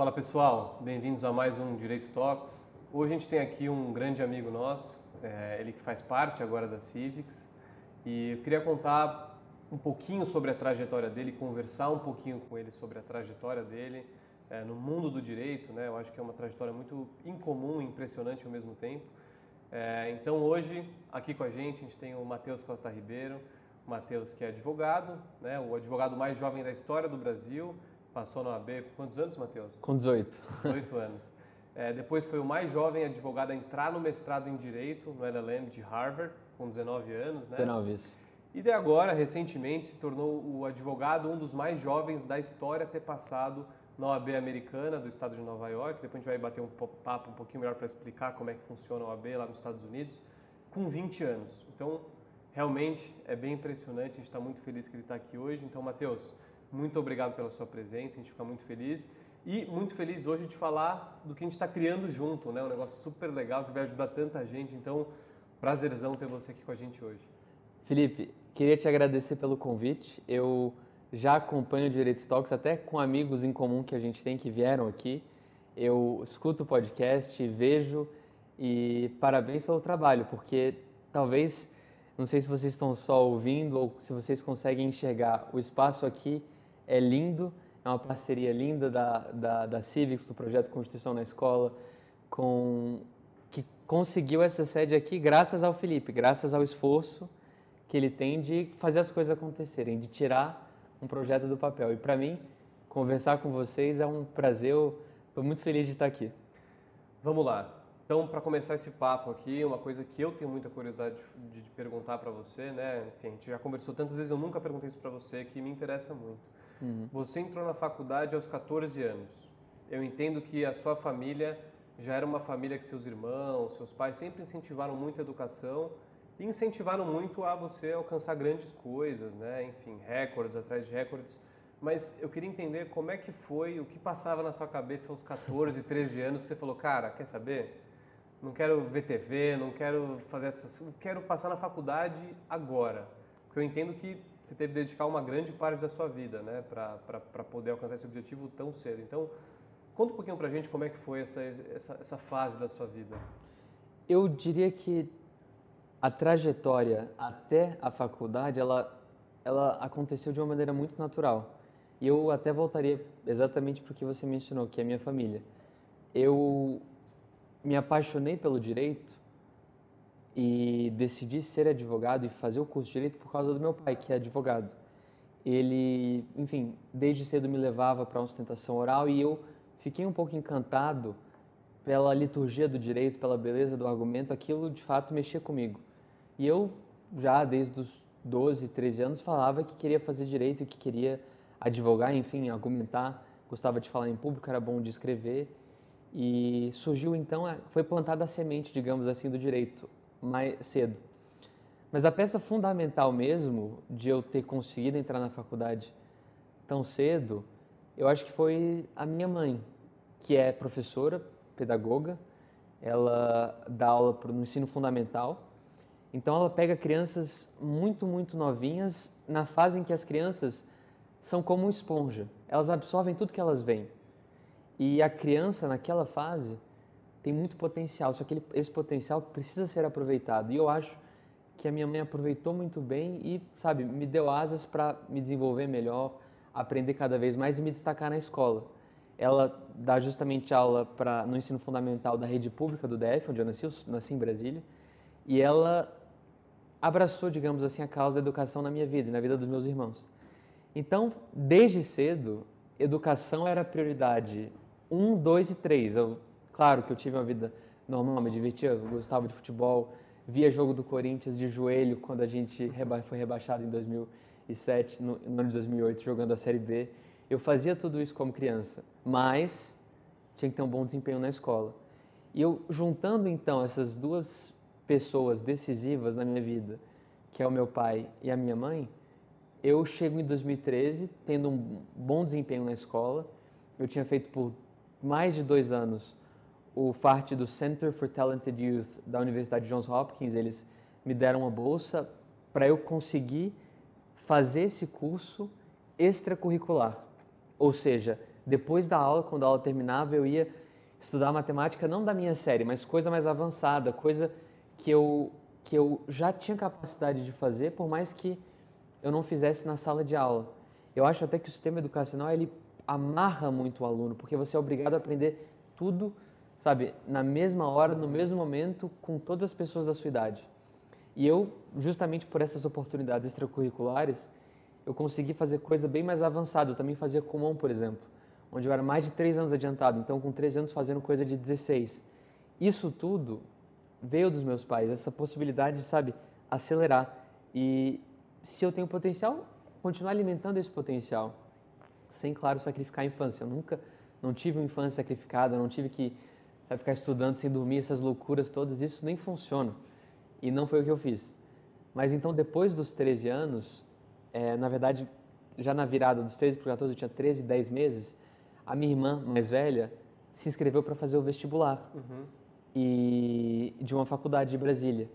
Fala pessoal, bem-vindos a mais um Direito Talks. Hoje a gente tem aqui um grande amigo nosso, é, ele que faz parte agora da Civics, e eu queria contar um pouquinho sobre a trajetória dele, conversar um pouquinho com ele sobre a trajetória dele é, no mundo do direito, né? Eu acho que é uma trajetória muito incomum impressionante ao mesmo tempo. É, então hoje, aqui com a gente, a gente tem o Matheus Costa Ribeiro, Matheus que é advogado, né? o advogado mais jovem da história do Brasil, passou na OAB com quantos anos, Matheus? Com 18. 18 anos. É, depois foi o mais jovem advogado a entrar no mestrado em Direito no LLM de Harvard, com 19 anos, né? 19, isso. E de agora, recentemente, se tornou o advogado, um dos mais jovens da história a ter passado na OAB americana do estado de Nova York. Depois a gente vai bater um papo um pouquinho melhor para explicar como é que funciona a OAB lá nos Estados Unidos, com 20 anos. Então, realmente é bem impressionante, a gente está muito feliz que ele está aqui hoje. Então, Matheus, muito obrigado pela sua presença, a gente fica muito feliz. E muito feliz hoje de falar do que a gente está criando junto, né? Um negócio super legal que vai ajudar tanta gente. Então, prazerzão ter você aqui com a gente hoje. Felipe, queria te agradecer pelo convite. Eu já acompanho o Direito Talks até com amigos em comum que a gente tem que vieram aqui. Eu escuto o podcast, vejo e parabéns pelo trabalho, porque talvez, não sei se vocês estão só ouvindo ou se vocês conseguem enxergar, o espaço aqui é lindo, é uma parceria linda da, da, da Civics, do Projeto Constituição na Escola, com, que conseguiu essa sede aqui graças ao Felipe, graças ao esforço que ele tem de fazer as coisas acontecerem, de tirar um projeto do papel. E para mim, conversar com vocês é um prazer, eu estou muito feliz de estar aqui. Vamos lá. Então, para começar esse papo aqui, uma coisa que eu tenho muita curiosidade de, de perguntar para você, né? Enfim, a gente já conversou tantas vezes, eu nunca perguntei isso para você, que me interessa muito. Uhum. Você entrou na faculdade aos 14 anos. Eu entendo que a sua família já era uma família que seus irmãos, seus pais sempre incentivaram muito a educação e incentivaram muito a você alcançar grandes coisas, né? Enfim, recordes atrás de recordes. Mas eu queria entender como é que foi, o que passava na sua cabeça aos 14, 13 anos, você falou, cara, quer saber? Não quero ver TV, não quero fazer essas, quero passar na faculdade agora. Porque eu entendo que você teve que dedicar uma grande parte da sua vida, né, para poder alcançar esse objetivo tão cedo. Então, conta um pouquinho para a gente como é que foi essa, essa, essa fase da sua vida. Eu diria que a trajetória até a faculdade, ela, ela aconteceu de uma maneira muito natural. E eu até voltaria exatamente para o que você mencionou, que é a minha família. Eu me apaixonei pelo direito e decidi ser advogado e fazer o curso de direito por causa do meu pai, que é advogado. Ele, enfim, desde cedo me levava para a ostentação oral e eu fiquei um pouco encantado pela liturgia do direito, pela beleza do argumento, aquilo de fato mexia comigo. E eu já desde os 12, 13 anos falava que queria fazer direito que queria advogar, enfim, argumentar, gostava de falar em público, era bom de escrever. E surgiu então, foi plantada a semente, digamos assim, do direito mais cedo. Mas a peça fundamental mesmo de eu ter conseguido entrar na faculdade tão cedo, eu acho que foi a minha mãe, que é professora, pedagoga, ela dá aula no ensino fundamental então ela pega crianças muito, muito novinhas na fase em que as crianças são como esponja. Elas absorvem tudo que elas veem. E a criança naquela fase tem muito potencial, só que ele, esse potencial precisa ser aproveitado. E eu acho que a minha mãe aproveitou muito bem e, sabe, me deu asas para me desenvolver melhor, aprender cada vez mais e me destacar na escola. Ela dá justamente aula pra, no ensino fundamental da rede pública do DF, onde eu nasci, eu nasci em Brasília, e ela abraçou, digamos assim, a causa da educação na minha vida e na vida dos meus irmãos. Então, desde cedo, educação era prioridade um, dois e três. Eu, claro que eu tive uma vida normal, me divertia, gostava de futebol, via jogo do Corinthians de joelho quando a gente reba foi rebaixado em 2007, no, no ano de 2008, jogando a Série B. Eu fazia tudo isso como criança, mas tinha que ter um bom desempenho na escola. E eu, juntando então essas duas pessoas decisivas na minha vida, que é o meu pai e a minha mãe, eu chego em 2013 tendo um bom desempenho na escola. Eu tinha feito por mais de dois anos o FART do Center for Talented Youth da Universidade Johns Hopkins. Eles me deram uma bolsa para eu conseguir fazer esse curso extracurricular. Ou seja, Depois da aula, quando a aula terminava, eu ia estudar matemática não da minha série, mas coisa mais avançada, coisa que eu que eu já tinha capacidade de fazer, por mais que eu não fizesse na sala de aula. Eu acho até que o sistema educacional ele amarra muito o aluno, porque você é obrigado a aprender tudo, sabe, na mesma hora, no mesmo momento, com todas as pessoas da sua idade. E eu, justamente por essas oportunidades extracurriculares, eu consegui fazer coisa bem mais avançada. Eu também fazia comum, por exemplo, onde eu era mais de três anos adiantado, então com três anos fazendo coisa de 16. Isso tudo veio dos meus pais, essa possibilidade, sabe, acelerar. E se eu tenho potencial, continuar alimentando esse potencial, sem, claro, sacrificar a infância. Eu nunca, não tive uma infância sacrificada, não tive que sabe, ficar estudando sem dormir, essas loucuras todas, isso nem funciona. E não foi o que eu fiz. Mas então, depois dos 13 anos, é, na verdade, já na virada dos 13 para 14, eu tinha 13, 10 meses, a minha irmã mais velha se inscreveu para fazer o vestibular. Uhum e de uma faculdade de Brasília.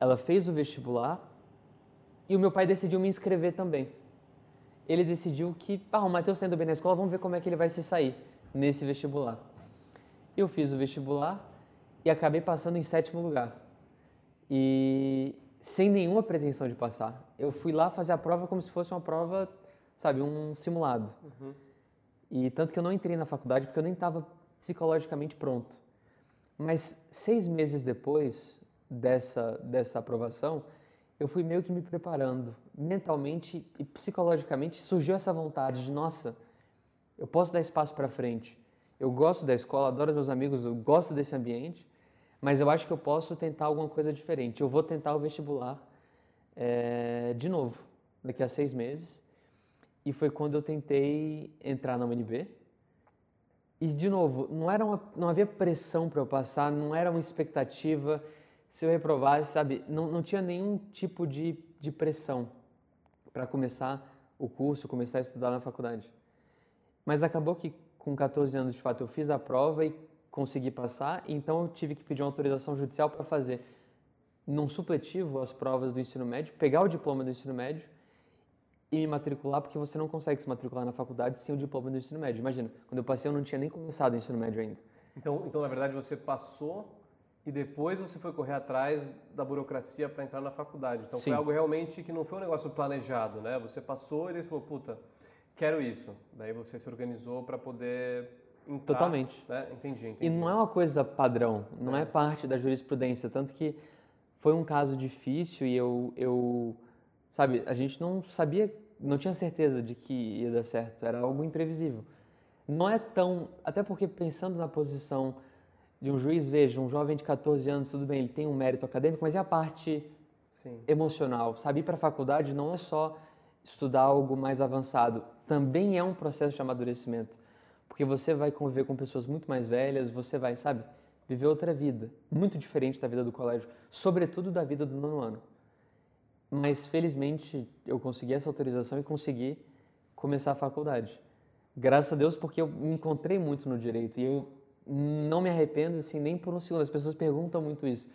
Ela fez o vestibular e o meu pai decidiu me inscrever também. Ele deciditiu que, ah, o Matheus está indo bem na escola, vamos ver como é que ele vai se sair nesse vestibular. Eu fiz o vestibular e acabei passando em sétimo lugar. E sem nenhuma pretensão de passar. Eu fui lá fazer a prova como se fosse uma prova, sabe, um simulado. Uhum. E tanto que eu não entrei na faculdade porque eu nem estava psicologicamente pronto. Mas seis meses depois dessa, dessa aprovação, eu fui meio que me preparando mentalmente e psicologicamente. Surgiu essa vontade de, nossa, eu posso dar espaço para frente. Eu gosto da escola, adoro meus amigos, eu gosto desse ambiente, mas eu acho que eu posso tentar alguma coisa diferente. Eu vou tentar o vestibular é, de novo, daqui a seis meses. E foi quando eu tentei entrar na UNB. E, de novo, não, era uma, não havia pressão para eu passar, não era uma expectativa se eu reprovasse, sabe? Não, não tinha nenhum tipo de, de pressão para começar o curso, começar a estudar na faculdade. Mas acabou que com 14 anos, de fato, eu fiz a prova e consegui passar, então eu tive que pedir uma autorização judicial para fazer num supletivo as provas do ensino médio, pegar o diploma do ensino médio e me matricular, porque você não consegue se matricular na faculdade sem o diploma do ensino médio. Imagina, quando eu passei eu não tinha nem começado o ensino médio ainda. Então, então na verdade, você passou e depois você foi correr atrás da burocracia para entrar na faculdade. Então Sim. foi algo realmente que não foi um negócio planejado, né? Você passou e ele falou, puta, quero isso. Daí você se organizou para poder entrar. Totalmente. Né? Entendi, entendi. E não é uma coisa padrão, não é, é parte da jurisprudência, tanto que foi um caso difícil e eu, eu sabe, a gente não sabia, não tinha certeza de que ia dar certo, era algo imprevisível. Não é tão, até porque pensando na posição de um juiz, veja, um jovem de 14 anos, tudo bem, ele tem um mérito acadêmico, mas e a parte Sim. emocional? Sabe, ir para a faculdade não é só estudar algo mais avançado, também é um processo de amadurecimento, porque você vai conviver com pessoas muito mais velhas, você vai, sabe, viver outra vida, muito diferente da vida do colégio, sobretudo da vida do nono ano. Mas felizmente eu consegui essa autorização e consegui começar a faculdade. Graças a Deus, porque eu me encontrei muito no direito e eu não me arrependo assim nem por um segundo. As pessoas perguntam muito isso.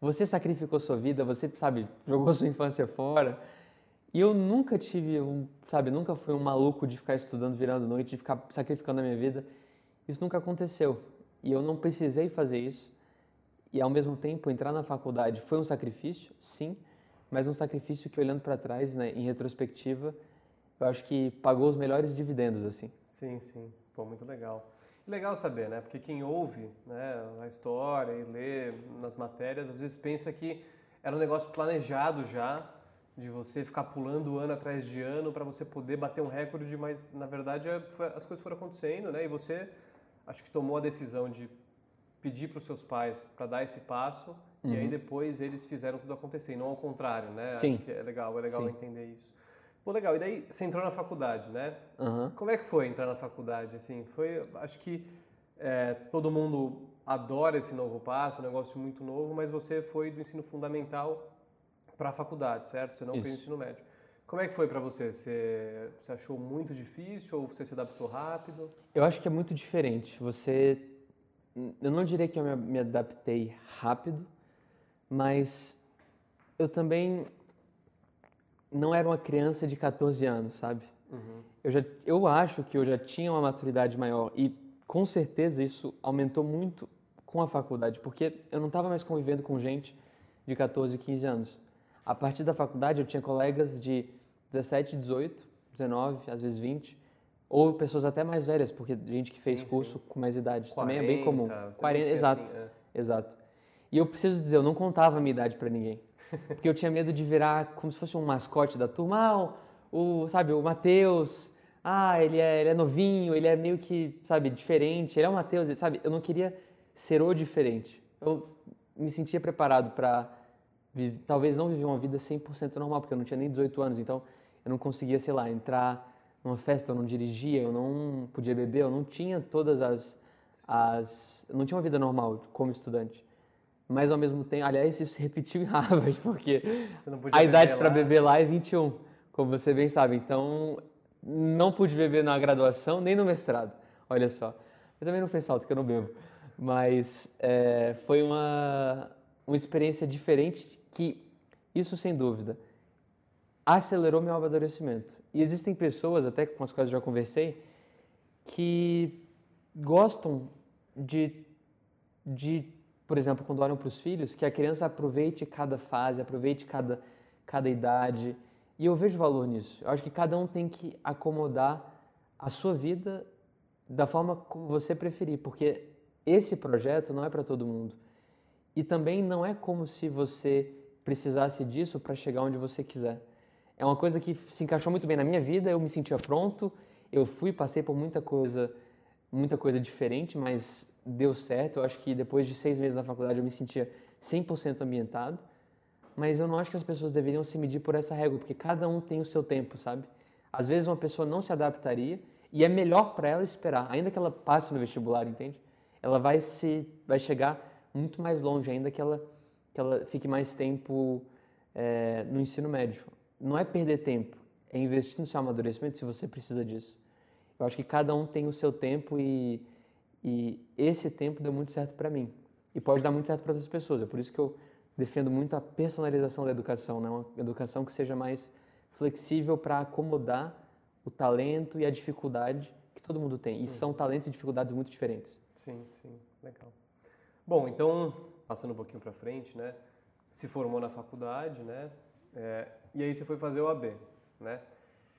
Você sacrificou sua vida, você, sabe, jogou sua infância fora. E eu nunca tive um, sabe, nunca fui um maluco de ficar estudando virando noite, de ficar sacrificando a minha vida. Isso nunca aconteceu. E eu não precisei fazer isso. E ao mesmo tempo entrar na faculdade foi um sacrifício, sim, mas um sacrifício que olhando para trás, né, em retrospectiva, eu acho que pagou os melhores dividendos assim. Sim, sim. Pô, muito legal. Legal saber, né? Porque quem ouve né, a história e lê nas matérias, às vezes pensa que era um negócio planejado já, de você ficar pulando ano atrás de ano para você poder bater um recorde, mas na verdade é, as coisas foram acontecendo, né? E você acho que tomou a decisão de pedir para os seus pais para dar esse passo Uhum. E aí uhum. depois eles fizeram tudo acontecer, e não ao contrário, né? Sim. Acho que é legal, é legal Sim. entender isso. Pô, legal. E daí você entrou na faculdade, né? Uhum. Como é que foi entrar na faculdade? Assim, foi, acho que é, todo mundo adora esse novo passo, um negócio muito novo, mas você foi do ensino fundamental para a faculdade, certo? Você não Isso. fez ensino médio. Como é que foi para você? você? Você achou muito difícil ou você se adaptou rápido? Eu acho que é muito diferente. Você, eu não diria que eu me, adaptei rápido, mas eu também não era uma criança de 14 anos, sabe? Uhum. Eu, já, eu acho que eu já tinha uma maturidade maior e com certeza isso aumentou muito com a faculdade, porque eu não estava mais convivendo com gente de 14, 15 anos. A partir da faculdade eu tinha colegas de 17, 18, 19, às vezes 20, ou pessoas até mais velhas, porque gente que fez sim, curso sim. com mais idade 40, também é bem comum. 40, exato. Assim, é. Exato. E eu preciso dizer, eu não contava a minha idade para ninguém. Porque eu tinha medo de virar como se fosse um mascote da turma. Ah, o, sabe, o Matheus, ah, ele é, ele é novinho, ele é meio que, sabe, diferente. Ele é o Matheus, sabe? Eu não queria ser o diferente. Eu me sentia preparado para talvez não viver uma vida 100% normal, porque eu não tinha nem 18 anos, então eu não conseguia, sei lá, entrar numa festa, eu não dirigia, eu não podia beber, eu não tinha todas as as eu não tinha uma vida normal como estudante. Mas ao mesmo tempo, aliás, isso se repetiu em Harvard, porque a idade para beber lá é 21, como você bem sabe. Então, não pude beber na graduação nem no mestrado. Olha só. Eu também não fez falta que eu não bebo. Mas é, foi uma, uma experiência diferente que, isso sem dúvida, acelerou meu amadurecimento. E existem pessoas, até com as quais eu já conversei, que gostam de, de por exemplo, quando olham para os filhos, que a criança aproveite cada fase, aproveite cada, cada idade. E eu vejo valor nisso. Eu acho que cada um tem que acomodar a sua vida da forma como você preferir, porque esse projeto não é para todo mundo. E também não é como se você precisasse disso para chegar onde você quiser. É uma coisa que se encaixou muito bem na minha vida, eu me sentia pronto, eu fui, passei por muita coisa, muita coisa diferente, mas deu certo. Eu acho que depois de seis meses na faculdade eu me sentia 100% ambientado. Mas eu não acho que as pessoas deveriam se medir por essa regra, porque cada um tem o seu tempo, sabe? Às vezes uma pessoa não se adaptaria e é melhor para ela esperar, ainda que ela passe no vestibular, entende? Ela vai se vai chegar muito mais longe, ainda que ela que ela fique mais tempo é, no ensino médio. Não é perder tempo, é investir no seu amadurecimento se você precisa disso. Eu acho que cada um tem o seu tempo e e esse tempo deu muito certo para mim. E pode dar muito certo para outras pessoas. É por isso que eu defendo muito a personalização da educação, né? uma educação que seja mais flexível para acomodar o talento e a dificuldade que todo mundo tem. E uhum. são talentos e dificuldades muito diferentes. Sim, sim, legal. Bom, então, passando um pouquinho para frente, né? Se formou na faculdade, né? É, e aí você foi fazer o AB, né?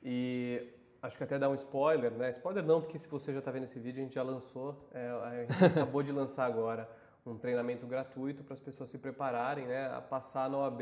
E acho que até dá um spoiler, né? Spoiler não, porque se você já está vendo esse vídeo, a gente já lançou, é, a gente acabou de lançar agora um treinamento gratuito para as pessoas se prepararem né, a passar na OAB.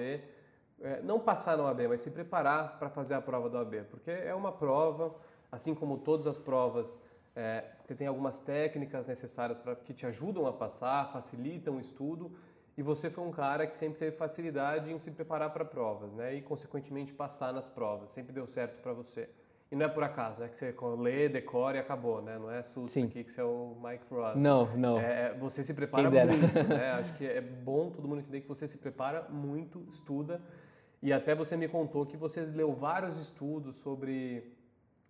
É, não passar na OAB, mas se preparar para fazer a prova do OAB, porque é uma prova, assim como todas as provas, é, tem algumas técnicas necessárias para que te ajudam a passar, facilitam o estudo, e você foi um cara que sempre teve facilidade em se preparar para provas, né? E consequentemente passar nas provas, sempre deu certo para você. E não é por acaso, é que você lê, decora e acabou, né? Não é susto aqui que você é o Mike Ross. Não, não. É, é você se prepara muito, né? Acho que é bom todo mundo entender que você se prepara muito, estuda. E até você me contou que você leu vários estudos sobre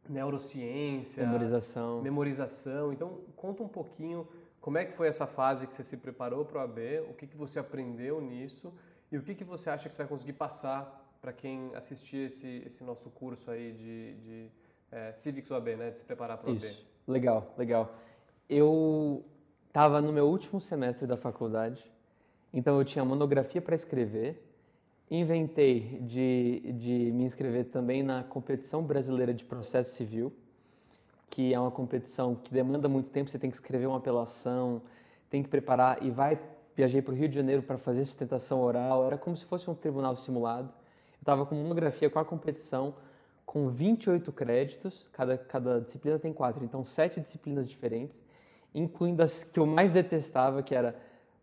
neurociência, memorização. memorização. Então, conta um pouquinho como é que foi essa fase que você se preparou para o AB, o que, que você aprendeu nisso e o que, que você acha que você vai conseguir passar para quem assistir esse, esse nosso curso aí de, de é, Civics OAB, né? De se preparar para o OAB. Legal, legal. Eu estava no meu último semestre da faculdade, então eu tinha monografia para escrever. Inventei de, de me inscrever também na competição brasileira de processo civil, que é uma competição que demanda muito tempo. Você tem que escrever uma apelação, tem que preparar e vai. Viajei para o Rio de Janeiro para fazer sustentação oral. Era como se fosse um tribunal simulado. Eu estava com monografia com a competição com 28 créditos, cada, cada disciplina tem quatro, então sete disciplinas diferentes, incluindo as que eu mais detestava, que era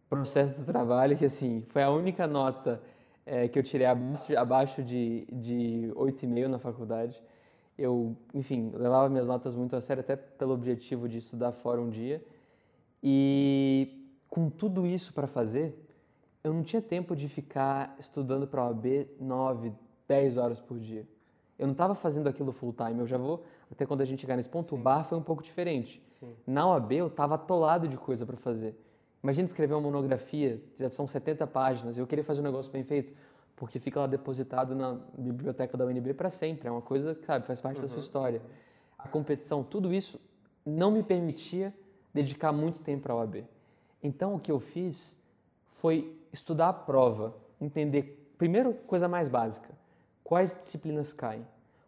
processo do trabalho, que assim, foi a única nota é, que eu tirei abaixo, abaixo de, de 8,5 na faculdade. Eu, enfim, levava minhas notas muito a sério, até pelo objetivo de estudar fora um dia. E com tudo isso para fazer, eu não tinha tempo de ficar estudando para a OAB 9, 10 horas por dia. Eu não estava fazendo aquilo full time. Eu já vou, até quando a gente chegar nesse ponto, Sim. o bar foi um pouco diferente. Sim. Na OAB eu estava atolado de coisa para fazer. Imagina escrever uma monografia, já são 70 páginas, eu queria fazer um negócio bem feito. porque fica lá depositado na biblioteca da UNB para sempre. É uma coisa que, sabe, faz parte uhum. da sua uhum. história. A competição, tudo isso não me permitia dedicar muito tempo para a OAB. Então, o que eu fiz foi estudar a prova, entender, primeiro, coisa mais básica, quais disciplinas caem,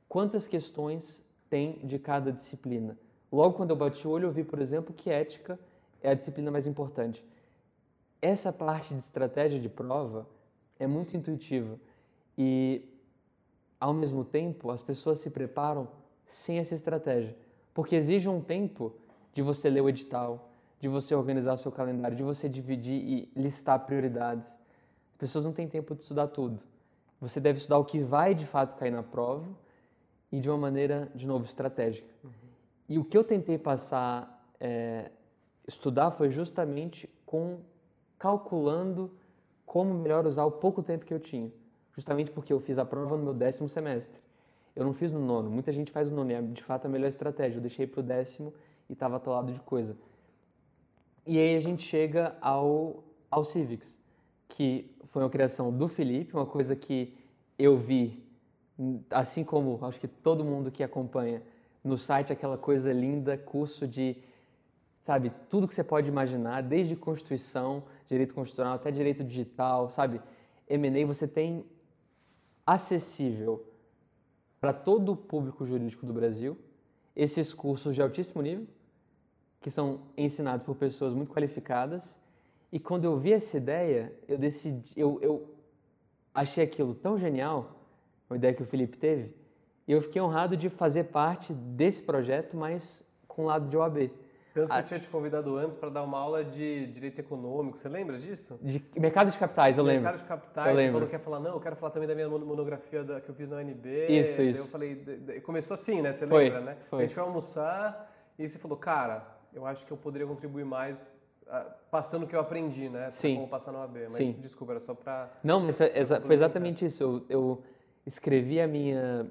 quantas questões tem de cada disciplina. Logo quando eu bati o olho, eu vi, por exemplo, que ética é a disciplina mais importante. Essa parte de estratégia de prova é muito intuitiva e, ao mesmo tempo, as pessoas se preparam sem essa estratégia, porque exige um tempo de você ler o edital, de você organizar o seu calendário, de você dividir e listar prioridades. As pessoas não têm tempo de estudar tudo. Você deve estudar o que vai de fato cair na prova e de uma maneira, de novo, estratégica. Uhum. E o que eu tentei passar, é, estudar, foi justamente com calculando como melhor usar o pouco tempo que eu tinha. Justamente porque eu fiz a prova no meu décimo semestre. Eu não fiz no nono. Muita gente faz no nono é de fato a melhor estratégia. Eu deixei para o décimo e estava atolado de coisa. E aí a gente chega ao, ao Civics, que foi uma criação do Felipe, uma coisa que eu vi, assim como acho que todo mundo que acompanha no site, aquela coisa linda, curso de, sabe, tudo que você pode imaginar, desde Constituição, direito constitucional até direito digital, sabe? M&A você tem acessível para todo o público jurídico do Brasil esses cursos de altíssimo nível, que são ensinados por pessoas muito qualificadas. E quando eu vi essa ideia, eu decidi, eu, eu achei aquilo tão genial, uma ideia que o Felipe teve, e eu fiquei honrado de fazer parte desse projeto, mas com o lado de OAB. Tanto que a... eu tinha te convidado antes para dar uma aula de direito econômico. Você lembra disso? De mercado de capitais, eu lembro. Mercado de capitais. Eu você falou que ia falar, não, eu quero falar também da minha monografia da, que eu fiz na UNB. Isso, isso. eu falei, começou assim, né? Você foi, lembra, né? Foi. A gente foi almoçar e você falou, cara, eu acho que eu poderia contribuir mais uh, passando o que eu aprendi, né? Sim. Como passar na OAB. Mas Sim. desculpa, era só para. Não, mas foi, exa foi exatamente isso. Eu, eu, escrevi a minha,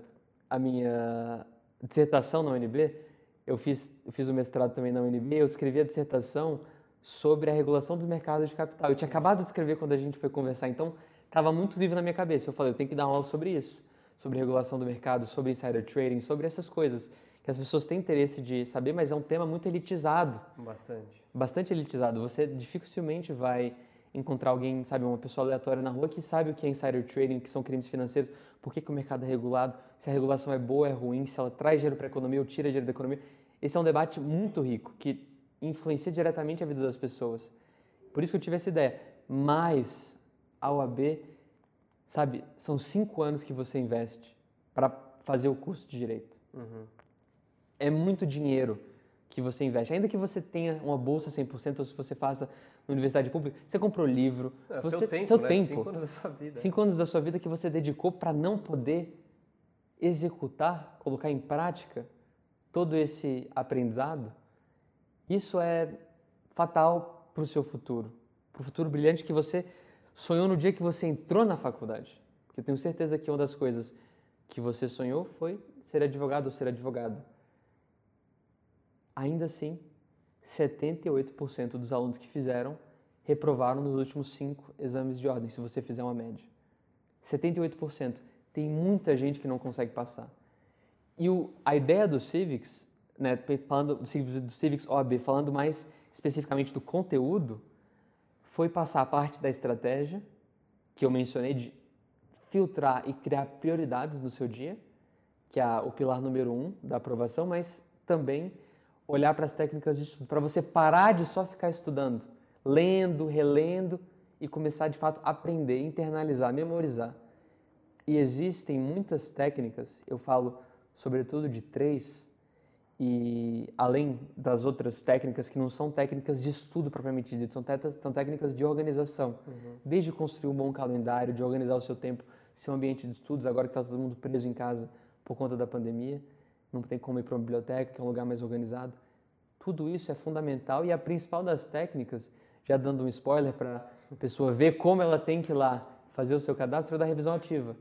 a minha dissertação na UNB. Eu fiz, eu fiz o mestrado também na UNB. Eu escrevi a dissertação sobre a regulação dos mercados de capital. Eu tinha acabado de escrever quando a gente foi conversar, então estava muito vivo na minha cabeça. Eu falei, eu tenho que dar uma aula sobre isso, sobre regulação do mercado, sobre insider trading, sobre essas coisas que as pessoas têm interesse de saber, mas é um tema muito elitizado. Bastante. Bastante elitizado. Você dificilmente vai encontrar alguém, sabe, uma pessoa aleatória na rua que sabe o que é insider trading, o que são crimes financeiros, por que, que o mercado é regulado, se a regulação é boa, é ruim, se ela traz dinheiro para a economia ou tira dinheiro da economia. Esse é um debate muito rico, que influencia diretamente a vida das pessoas. Por isso que eu tive essa ideia. Mas a OAB, sabe, são cinco anos que você investe para fazer o curso de direito. Uhum é muito dinheiro que você investe. Ainda que você tenha uma bolsa 100% ou se você faça na universidade pública, você comprou livro. É, você, seu tempo, seu né? tempo. Cinco anos da sua vida. Cinco anos da sua vida que você dedicou para não poder executar, colocar em prática todo esse aprendizado. Isso é fatal para o seu futuro, para o futuro brilhante que você sonhou no dia que você entrou na faculdade. Porque eu tenho certeza que uma das coisas que você sonhou foi ser advogado ou ser advogada. Ainda assim, 78% dos alunos que fizeram reprovaram nos últimos cinco exames de ordem, se você fizer uma média. 78%. Tem muita gente que não consegue passar. E o, a ideia do Civics, né, falando do Civics, OAB, falando mais especificamente do conteúdo, foi passar a parte da estratégia, que eu mencionei, de filtrar e criar prioridades no seu dia, que é o pilar número um da aprovação, mas também olhar para as técnicas de estudo, para você parar de só ficar estudando, lendo, relendo e começar de fato a aprender, internalizar, memorizar. E existem muitas técnicas, eu falo sobretudo de três, e além das outras técnicas que não são técnicas de estudo propriamente dito, são, são técnicas de organização. Uhum. Desde construir um bom calendário, de organizar o seu tempo, seu ambiente de estudos, agora que está todo mundo preso em casa por conta da pandemia, não tem como ir para uma biblioteca, que é um lugar mais organizado. Tudo isso é fundamental e a principal das técnicas, já dando um spoiler para a pessoa ver como ela tem que ir lá fazer o seu cadastro, é da revisão ativa.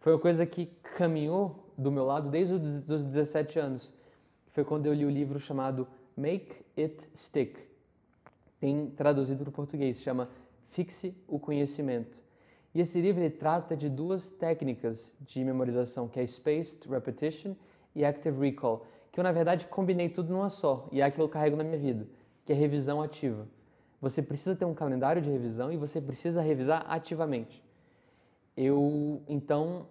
Foi uma coisa que caminhou do meu lado desde os 17 anos. Foi quando eu li o livro chamado Make It Stick. Tem traduzido para o português, chama Fixe o Conhecimento. E esse livro ele trata de duas técnicas de memorização, que é Spaced Repetition e Active Recall, que eu na verdade combinei tudo numa só, e é a que eu carrego na minha vida, que é revisão ativa. Você precisa ter um calendário de revisão e você precisa revisar ativamente. Eu então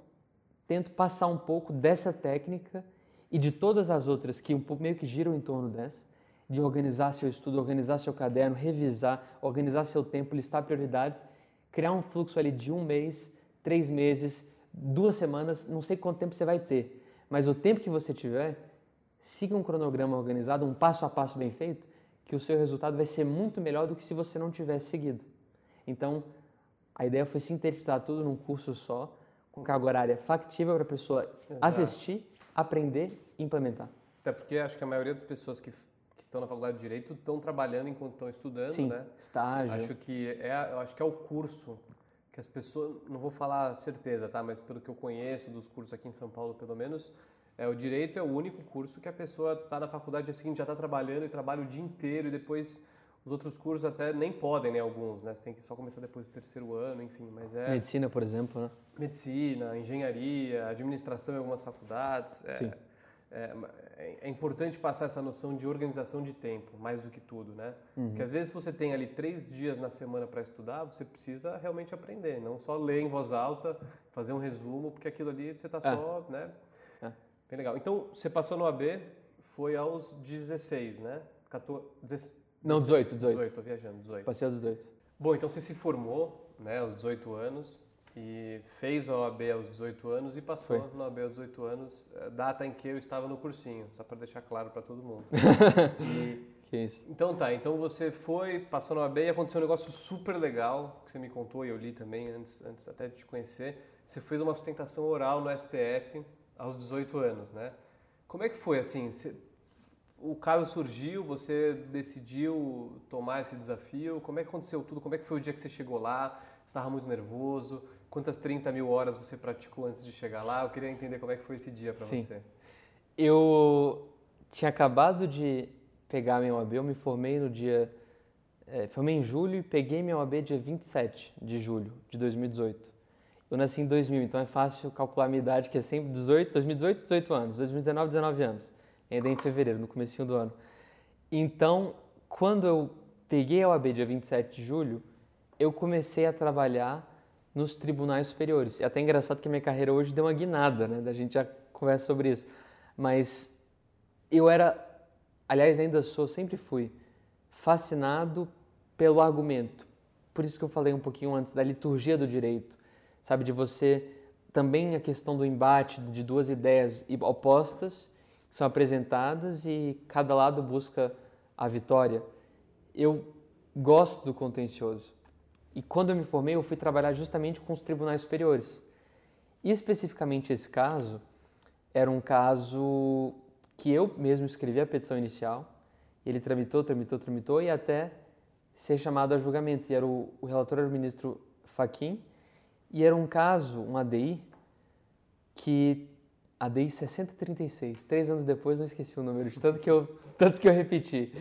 tento passar um pouco dessa técnica e de todas as outras que meio que giram em torno dessa, de organizar seu estudo, organizar seu caderno, revisar, organizar seu tempo, listar prioridades, criar um fluxo ali de um mês, três meses, duas semanas, não sei quanto tempo você vai ter, mas o tempo que você tiver, siga um cronograma organizado, um passo a passo bem feito, que o seu resultado vai ser muito melhor do que se você não tivesse seguido. Então, a ideia foi sintetizar tudo num curso só, com carga horária factível para a pessoa Exato. assistir, aprender e implementar. Até porque acho que a maioria das pessoas que estão na faculdade de direito estão trabalhando enquanto estão estudando, Sim, né? estágio. Acho que é, eu acho que é o curso que as pessoas, não vou falar certeza, tá? Mas pelo que eu conheço dos cursos aqui em São Paulo, pelo menos, é o direito é o único curso que a pessoa está na faculdade assim já está trabalhando e trabalha o dia inteiro e depois os outros cursos até nem podem, né? Alguns, né? Você tem que só começar depois do terceiro ano, enfim. Mas é medicina, por exemplo, né? Medicina, engenharia, administração em algumas faculdades. É, Sim. É, é, é, importante passar essa noção de organização de tempo, mais do que tudo, né? Uhum. Porque às vezes você tem ali três dias na semana para estudar, você precisa realmente aprender, não só ler em voz alta, fazer um resumo, porque aquilo ali você está é. só, né? É. Bem legal. Então, você passou no AB, foi aos 16, né? 14, 16, não, 18, 18. 18, tô viajando, 18. Passei aos 18. Bom, então você se formou, né, aos 18 anos e fez a OAB aos 18 anos e passou Foi. no OAB aos 18 anos, eh, data em que eu estava no cursinho, só para deixar claro para todo mundo. e, que isso. Então tá, então você foi, passou no OAB e aconteceu um negócio super legal, que você me contou e eu li também antes, antes até de te conhecer. Você fez uma sustentação oral no STF aos 18 anos, né? Como é que foi assim? Você, o caso surgiu, você decidiu tomar esse desafio. Como é que aconteceu tudo? Como é que foi o dia que você chegou lá? Você estava muito nervoso? Quantas 30 mil horas você praticou antes de chegar lá? Eu queria entender como é que foi esse dia para você. Eu tinha acabado de pegar minha OAB, eu me formei no dia... É, formei em julho e peguei minha OAB dia 27 de julho de 2018. Eu nasci em 2000, então é fácil calcular a minha idade, que é sempre 18, 2018, 18 anos, 2019, 19 anos. Ainda em fevereiro, no começo do ano. Então, quando eu peguei a OAB dia 27 de julho, eu comecei a trabalhar nos tribunais superiores. É até engraçado que a minha carreira hoje deu uma guinada, né? A gente já conversa sobre isso. Mas eu era, aliás, ainda sou, sempre fui, fascinado pelo argumento. Por isso que eu falei um pouquinho antes da liturgia do direito, sabe? De você também a questão do embate de duas ideias opostas são apresentadas e cada lado busca a vitória. Eu gosto do contencioso. E quando eu me formei, eu fui trabalhar justamente com os tribunais superiores. E especificamente esse caso era um caso que eu mesmo escrevi a petição inicial. Ele tramitou, tramitou, tramitou e até ser chamado a julgamento. E era o, o relator era o ministro Faquim. E era um caso, um ADI, que a DI 6036. Três anos depois não esqueci o número, de tanto que eu, tanto que eu repeti.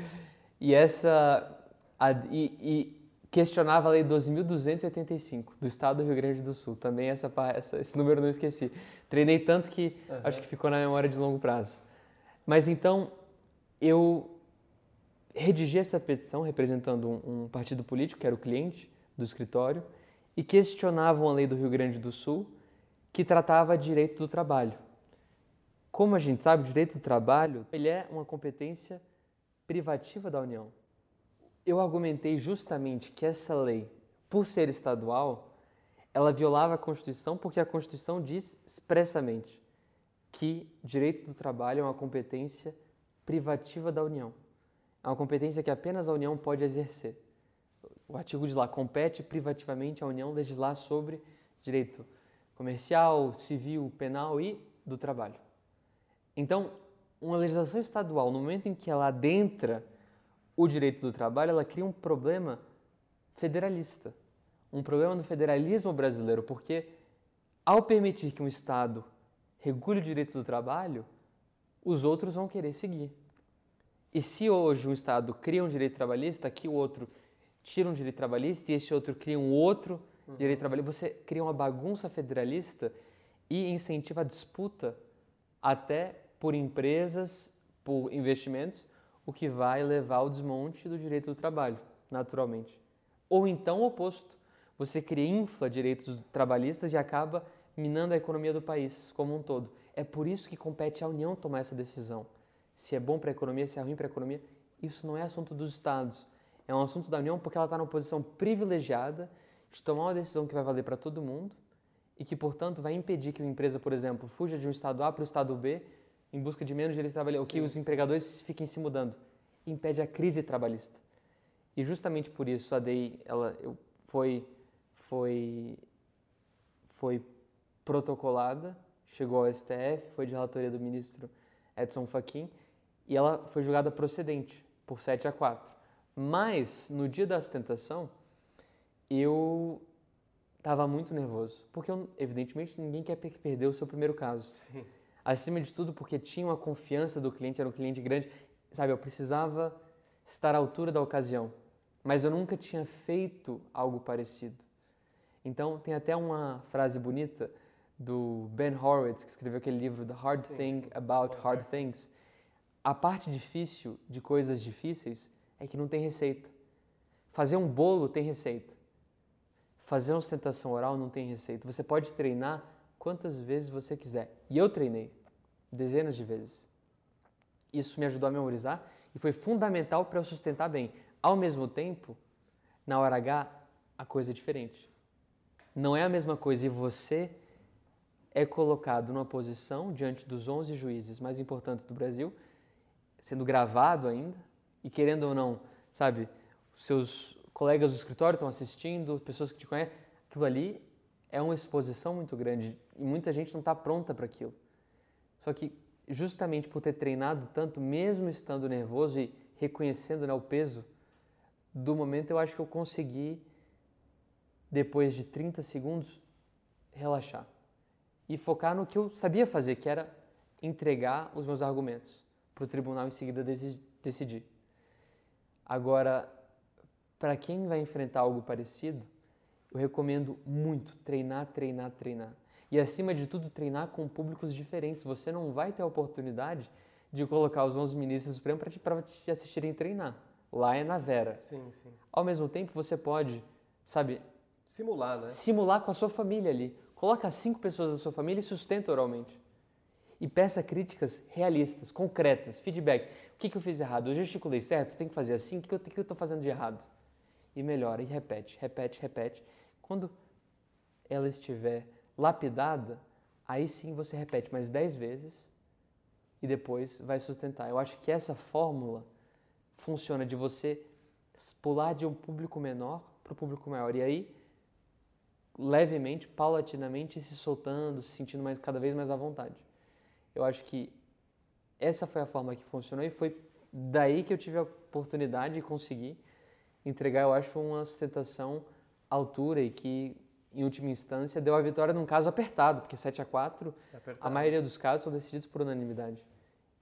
E essa. A, e, e, questionava a lei 12.285 do estado do Rio Grande do Sul. Também essa, essa, esse número não esqueci. Treinei tanto que uhum. acho que ficou na memória de longo prazo. Mas então eu redigi essa petição representando um, um partido político, que era o cliente do escritório, e questionavam a lei do Rio Grande do Sul que tratava direito do trabalho. Como a gente sabe, o direito do trabalho ele é uma competência privativa da União. Eu argumentei justamente que essa lei, por ser estadual, ela violava a Constituição porque a Constituição diz expressamente que direito do trabalho é uma competência privativa da União. É uma competência que apenas a União pode exercer. O artigo diz lá, compete privativamente à União legislar sobre direito comercial, civil, penal e do trabalho. Então, uma legislação estadual, no momento em que ela adentra o direito do trabalho, ela cria um problema federalista, um problema no federalismo brasileiro, porque ao permitir que um Estado regule o direito do trabalho, os outros vão querer seguir. E se hoje um Estado cria um direito trabalhista, aqui o outro tira um direito trabalhista e esse outro cria um outro uhum. direito trabalhista, você cria uma bagunça federalista e incentiva a disputa até por empresas, por investimentos, o que vai levar ao desmonte do direito do trabalho, naturalmente. Ou então o oposto, você cria infla direitos trabalhistas e acaba minando a economia do país como um todo. É por isso que compete à União tomar essa decisão. Se é bom para a economia, se é ruim para a economia, isso não é assunto dos Estados. É um assunto da União porque ela está numa posição privilegiada de tomar uma decisão que vai valer para todo mundo e que, portanto, vai impedir que uma empresa, por exemplo, fuja de um estado A para o estado B em busca de menos direito de trabalho, ou que os empregadores fiquem se mudando. Impede a crise trabalhista. E justamente por isso a DEI ela, eu, foi, foi, foi protocolada, chegou ao STF, foi de relatoria do ministro Edson Fachin, e ela foi julgada procedente por 7 a 4. Mas, no dia da sustentação, eu estava muito nervoso, porque eu, evidentemente ninguém quer perder o seu primeiro caso. Sim. Acima de tudo, porque tinha uma confiança do cliente, era um cliente grande, sabe? Eu precisava estar à altura da ocasião, mas eu nunca tinha feito algo parecido. Então, tem até uma frase bonita do Ben Horowitz, que escreveu aquele livro The Hard sim, Thing sim. About Hard Things. A parte difícil de coisas difíceis é que não tem receita. Fazer um bolo tem receita. Fazer uma sustentação oral não tem receita. Você pode treinar quantas vezes você quiser. E eu treinei dezenas de vezes. Isso me ajudou a memorizar e foi fundamental para eu sustentar bem. Ao mesmo tempo, na hora H, a coisa é diferente. Não é a mesma coisa e você é colocado numa posição diante dos 11 juízes mais importantes do Brasil, sendo gravado ainda, e querendo ou não, sabe, seus colegas do escritório estão assistindo, pessoas que te conhecem, aquilo ali é uma exposição muito grande e muita gente não está pronta para aquilo. Só que justamente por ter treinado tanto, mesmo estando nervoso e reconhecendo né, o peso do momento, eu acho que eu consegui, depois de 30 segundos, relaxar e focar no que eu sabia fazer, que era entregar os meus argumentos para o tribunal em seguida decidir. Agora, para quem vai enfrentar algo parecido, eu recomendo muito treinar, treinar, treinar. E acima de tudo, treinar com públicos diferentes. Você não vai ter a oportunidade de colocar os 11 ministros do Supremo para te, te assistirem treinar. Lá é na Vera. Sim, sim. Ao mesmo tempo, você pode, sabe... Simular, né? Simular com a sua família ali. Coloca cinco pessoas da sua família e sustenta oralmente. E peça críticas realistas, concretas, feedback. O que, que eu fiz errado? Eu gesticulei certo? Tem que fazer assim? O que, que eu estou fazendo de errado? E melhora, e repete, repete, repete. Quando ela estiver lapidada, aí sim você repete mais dez vezes e depois vai sustentar. Eu acho que essa fórmula funciona de você pular de um público menor para o público maior. E aí levemente, paulatinamente, se soltando, se sentindo mais, cada vez mais à vontade. Eu acho que essa foi a forma que funcionou e foi daí que eu tive a oportunidade de conseguir entregar, eu acho, uma sustentação altura e que, em última instância, deu a vitória num caso apertado, porque 7 a 4 a maioria dos casos são decididos por unanimidade.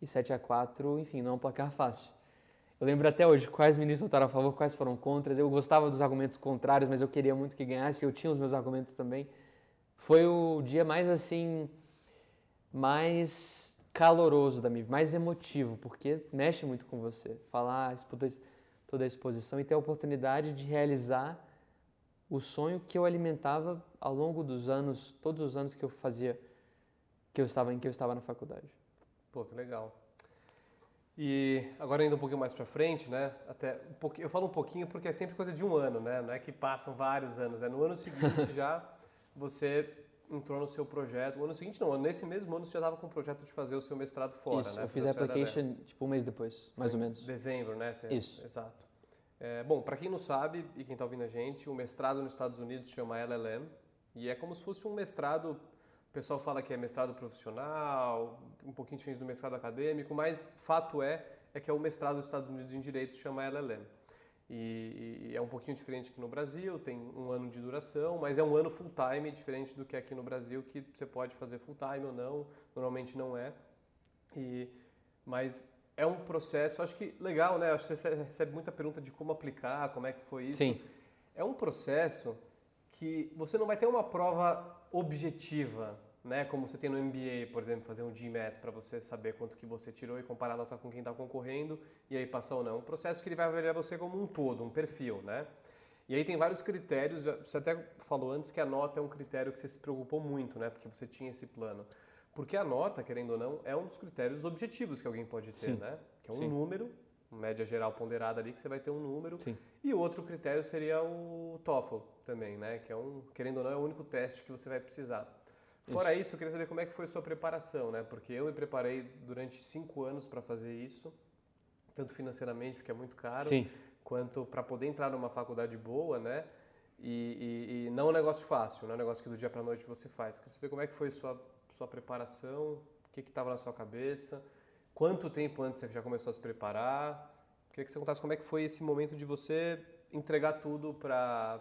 E 7 a 4 enfim, não é um placar fácil. Eu lembro até hoje quais ministros votaram a favor, quais foram contra. Eu gostava dos argumentos contrários, mas eu queria muito que ganhasse. Eu tinha os meus argumentos também. Foi o dia mais assim, mais caloroso da minha, mais emotivo, porque mexe muito com você. Falar toda a exposição e ter a oportunidade de realizar o sonho que eu alimentava ao longo dos anos, todos os anos que eu fazia, que eu estava em que eu estava na faculdade. Pô, que legal. E agora indo um pouquinho mais para frente, né? Até um pouquinho, eu falo um pouquinho porque é sempre coisa de um ano, né? Não é que passam vários anos. É no ano seguinte já você entrou no seu projeto. No ano seguinte não, nesse mesmo ano você já estava com o projeto de fazer o seu mestrado fora, Isso, né? Eu fiz a application tipo um mês depois, mais ou menos. Dezembro, né? Você, Isso. Exato. É, bom, para quem não sabe e quem está ouvindo a gente, o mestrado nos Estados Unidos chama LLM e é como se fosse um mestrado o pessoal fala que é mestrado profissional, um pouquinho diferente do mestrado acadêmico, mas fato é, é que é o mestrado dos Estados Unidos em Direito, chama LLM. E, e, é um pouquinho diferente aqui no Brasil, tem um ano de duração, mas é um ano full time, diferente do que é aqui no Brasil, que você pode fazer full time ou não, normalmente não é. E, mas é um processo, acho que legal, né? Acho que você recebe muita pergunta de como aplicar, como é que foi isso. Sim. É um processo que você não vai ter uma prova objetiva, né? Como você tem no MBA, por exemplo, fazer um GMAT para você saber quanto que você tirou e comparar a nota com quem está concorrendo e aí passar ou não. Um processo que ele vai avaliar você como um todo, um perfil, né? E aí tem vários critérios. Você até falou antes que a nota é um critério que você se preocupou muito, né? Porque você tinha esse plano. Porque a nota, querendo ou não, é um dos critérios objetivos que alguém pode ter, Sim. né? Que é um Sim. número, média geral ponderada ali, que você vai ter um número. Sim. E o outro critério seria o TOEFL também, né? Que é um, querendo ou não, é o único teste que você vai precisar. Fora isso. isso, eu queria saber como é que foi a sua preparação, né? Porque eu me preparei durante cinco anos para fazer isso, tanto financeiramente, porque é muito caro, Sim quanto para poder entrar numa faculdade boa, né? E, e, e, não é um negócio fácil, não é um negócio que do dia para noite você faz. Queria saber como é que foi sua sua preparação, o que estava na sua cabeça, quanto tempo antes você já começou a se preparar. Queria que você contasse como é que foi esse momento de você entregar tudo para,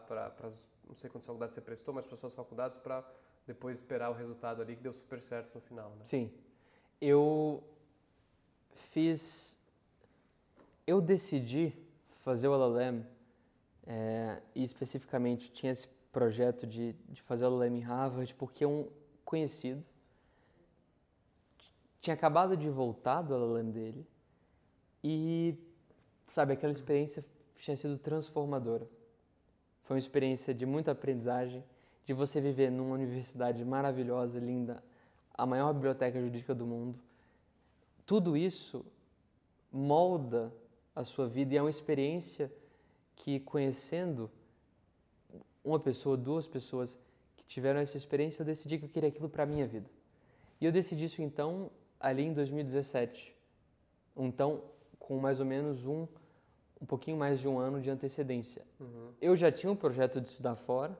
não sei quantas faculdades você prestou, mas para suas faculdades para depois esperar o resultado ali que deu super certo no final, né? Sim. Eu fiz eu decidi fazer o LLM, é, e especificamente tinha esse projeto de, de fazer o LLM em Harvard, porque um conhecido tinha acabado de voltar do LLM dele e, sabe, aquela experiência tinha sido transformadora. Foi uma experiência de muita aprendizagem, de você viver numa universidade maravilhosa, linda, a maior biblioteca jurídica do mundo. Tudo isso molda a sua vida e é uma experiência que conhecendo uma pessoa, duas pessoas que tiveram essa experiência, eu decidi que eu queria aquilo para minha vida. E eu decidi isso então ali em 2017. Então, com mais ou menos um um pouquinho mais de um ano de antecedência. Uhum. Eu já tinha um projeto de estudar fora,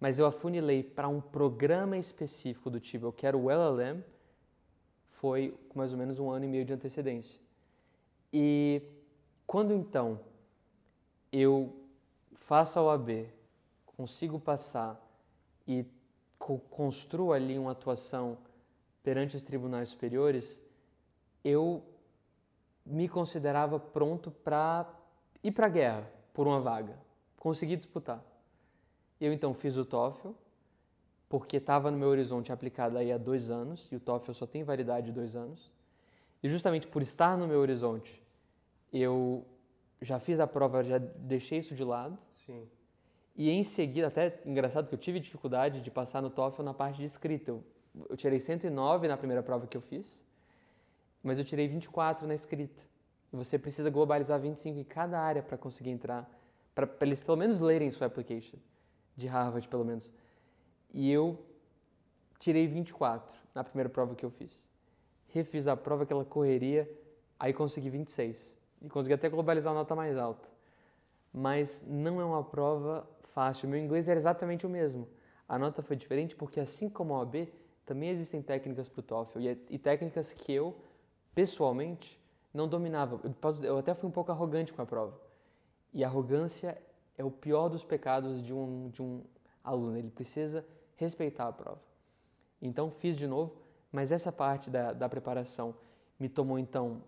mas eu afunilei para um programa específico do tipo, eu quero o LLM, foi com mais ou menos um ano e meio de antecedência. E quando então eu faço a OAB, consigo passar e co construo ali uma atuação perante os tribunais superiores, eu me considerava pronto para ir para a guerra por uma vaga. Consegui disputar. Eu então fiz o TOEFL, porque estava no meu horizonte aplicado aí há dois anos, e o TOEFL só tem validade de dois anos. E justamente por estar no meu horizonte eu já fiz a prova, já deixei isso de lado. Sim. E em seguida, até engraçado que eu tive dificuldade de passar no TOEFL na parte de escrita. Eu, eu tirei 109 na primeira prova que eu fiz, mas eu tirei 24 na escrita. Você precisa globalizar 25 em cada área para conseguir entrar, para eles pelo menos lerem sua application, de Harvard pelo menos. E eu tirei 24 na primeira prova que eu fiz. Refiz a prova, aquela correria, aí consegui 26 e consegui até globalizar a nota mais alta. Mas não é uma prova fácil. Meu inglês era exatamente o mesmo. A nota foi diferente porque, assim como a OAB, também existem técnicas para o TOEFL e, e, técnicas que eu, pessoalmente, não dominava. Eu, eu até fui um pouco arrogante com a prova. E a arrogância é o pior dos pecados de um, de um aluno. Ele precisa respeitar a prova. Então, fiz de novo, mas essa parte da, da preparação me tomou, então,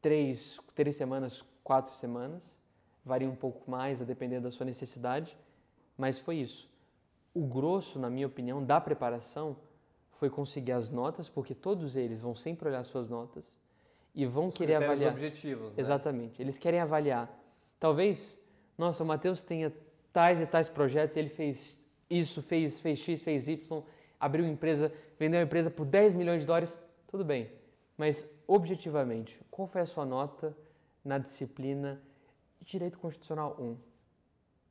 três, três semanas, quatro semanas, varia um pouco mais a depender da sua necessidade, mas foi isso. O grosso, na minha opinião, da preparação foi conseguir as notas, porque todos eles vão sempre olhar suas notas e vão Os querer avaliar. objetivos, né? Exatamente. Eles querem avaliar. Talvez, nossa, o Matheus tenha tais e tais projetos, ele fez isso, fez, fez X, fez Y, abriu uma empresa, vendeu uma empresa por 10 milhões de dólares, tudo bem. Mas, objetivamente, qual foi a sua nota na disciplina Direito Constitucional 1?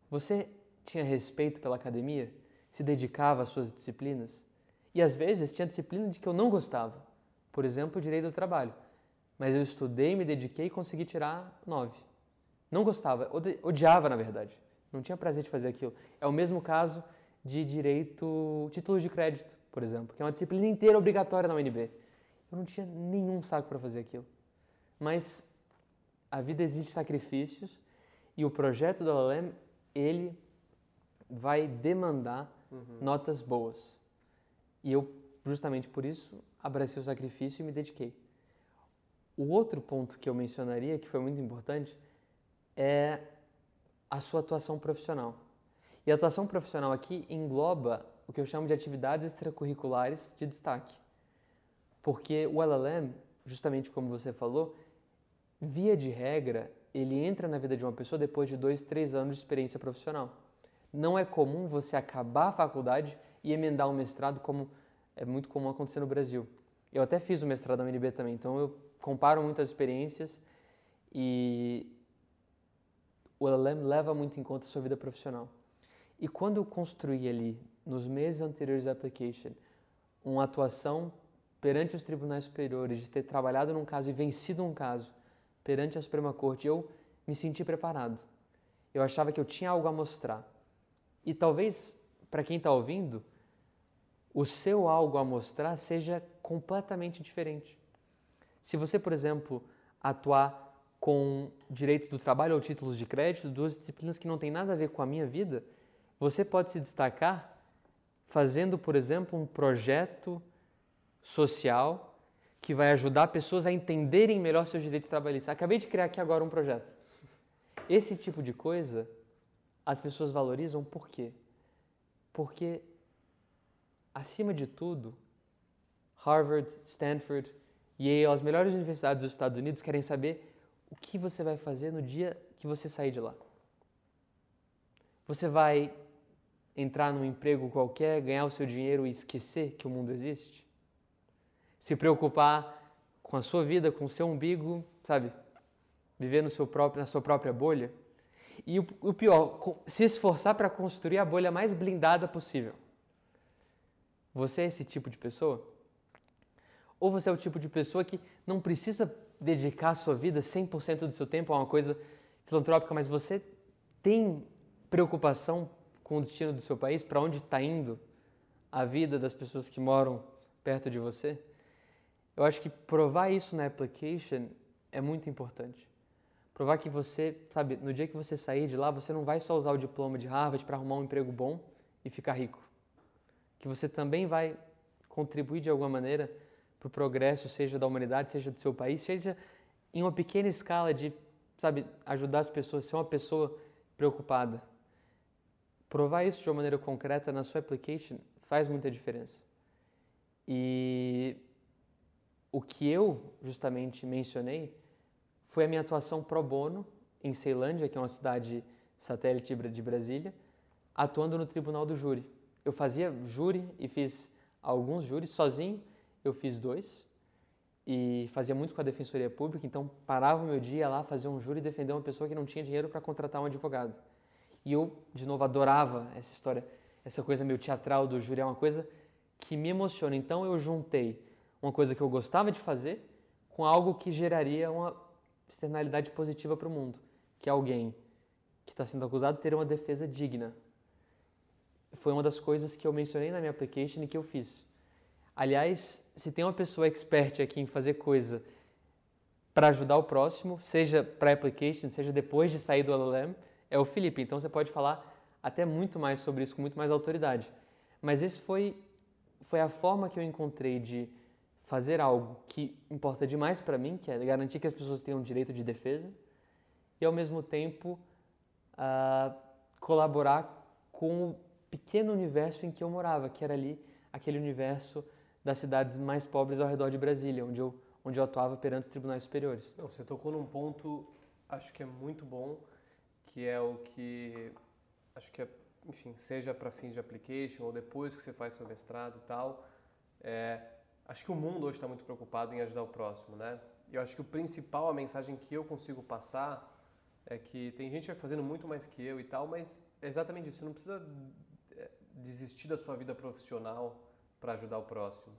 Você tinha respeito pela academia? Se dedicava às suas disciplinas? E às vezes tinha disciplina de que eu não gostava. Por exemplo, Direito do Trabalho. Mas eu estudei, me dediquei e consegui tirar 9. Não gostava, odiava na verdade. Não tinha prazer de fazer aquilo. É o mesmo caso de direito, títulos de crédito, por exemplo, que é uma disciplina inteira obrigatória na UNB. Eu não tinha nenhum saco para fazer aquilo. Mas a vida existe sacrifícios e o projeto do LLM, ele vai demandar uhum. notas boas. E eu, justamente por isso, abracei o sacrifício e me dediquei. O outro ponto que eu mencionaria, que foi muito importante, é a sua atuação profissional. E a atuação profissional aqui engloba o que eu chamo de atividades extracurriculares de destaque. Porque o LLM, justamente como você falou, via de regra, ele entra na vida de uma pessoa depois de dois, três anos de experiência profissional. Não é comum você acabar a faculdade e emendar um mestrado como é muito comum acontecer no Brasil. Eu até fiz o mestrado na UNB também, então eu comparo muitas experiências e o LLM leva muito em conta a sua vida profissional. E quando eu construí ali, nos meses anteriores à application, uma atuação perante os tribunais superiores, de ter trabalhado num caso e vencido um caso perante a Suprema Corte, eu me senti preparado. Eu achava que eu tinha algo a mostrar. E talvez, para quem está ouvindo, o seu algo a mostrar seja completamente diferente. Se você, por exemplo, atuar com direito do trabalho ou títulos de crédito, duas disciplinas que não têm nada a ver com a minha vida, você pode se destacar fazendo, por exemplo, um projeto social que vai ajudar pessoas a entenderem melhor seus direitos trabalhistas. Acabei de criar aqui agora um projeto. Esse tipo de coisa as pessoas valorizam por quê? Porque, acima de tudo, Harvard, Stanford, Yale, as melhores universidades dos Estados Unidos querem saber o que você vai fazer no dia que você sair de lá. Você vai entrar num emprego qualquer, ganhar o seu dinheiro e esquecer que o mundo existe? Se preocupar com a sua vida, com o seu umbigo, sabe? Viver no seu próprio, na sua própria bolha? E o, o pior, se esforçar para construir a bolha mais blindada possível. Você é esse tipo de pessoa? Ou você é o tipo de pessoa que não precisa dedicar a sua vida 100% do seu tempo a uma coisa filantrópica, mas você tem preocupação com o destino do seu país, para onde está indo a vida das pessoas que moram perto de você? Eu acho que provar isso na application é muito importante. Provar que você, sabe, no dia que você sair de lá, você não vai só usar o diploma de Harvard para arrumar um emprego bom e ficar rico. Que você também vai contribuir de alguma maneira para o progresso, seja da humanidade, seja do seu país, seja em uma pequena escala de, sabe, ajudar as pessoas, ser uma pessoa preocupada. Provar isso de uma maneira concreta na sua application faz muita diferença. E o que eu justamente mencionei foi a minha atuação pro bono em Ceilândia, que é uma cidade satélite de Brasília, atuando no tribunal do júri. Eu fazia júri e fiz alguns júris sozinho eu fiz dois e fazia muito com a defensoria pública, então parava o meu dia lá, fazia um júri e defender uma pessoa que não tinha dinheiro para contratar um advogado. E eu, de novo, adorava essa história, essa coisa meio teatral do júri, é uma coisa que me emociona. Então eu juntei uma coisa que eu gostava de fazer com algo que geraria uma externalidade positiva para o mundo, que é alguém que está sendo acusado ter uma defesa digna. Foi uma das coisas que eu mencionei na minha application e que eu fiz. Aliás, se tem uma pessoa expert aqui em fazer coisa para ajudar o próximo, seja para application, seja depois de sair do LLM, é o Felipe. Então você pode falar até muito mais sobre isso com muito mais autoridade. Mas esse foi foi a forma que eu encontrei de fazer algo que importa demais para mim, que é garantir que as pessoas tenham direito de defesa e ao mesmo tempo uh, colaborar com o pequeno universo em que eu morava, que era ali aquele universo das cidades mais pobres ao redor de Brasília, onde eu, onde eu atuava perante os tribunais superiores. Não, você tocou num ponto, acho que é muito bom, que é o que, acho que é, enfim, seja para fins de application ou depois que você faz seu mestrado e tal, é, acho que o mundo hoje está muito preocupado em ajudar o próximo, né? E eu acho que o principal, a mensagem que eu consigo passar é que tem gente fazendo muito mais que eu e tal, mas é exatamente isso. Você não precisa é, desistir da sua vida profissional para ajudar o próximo.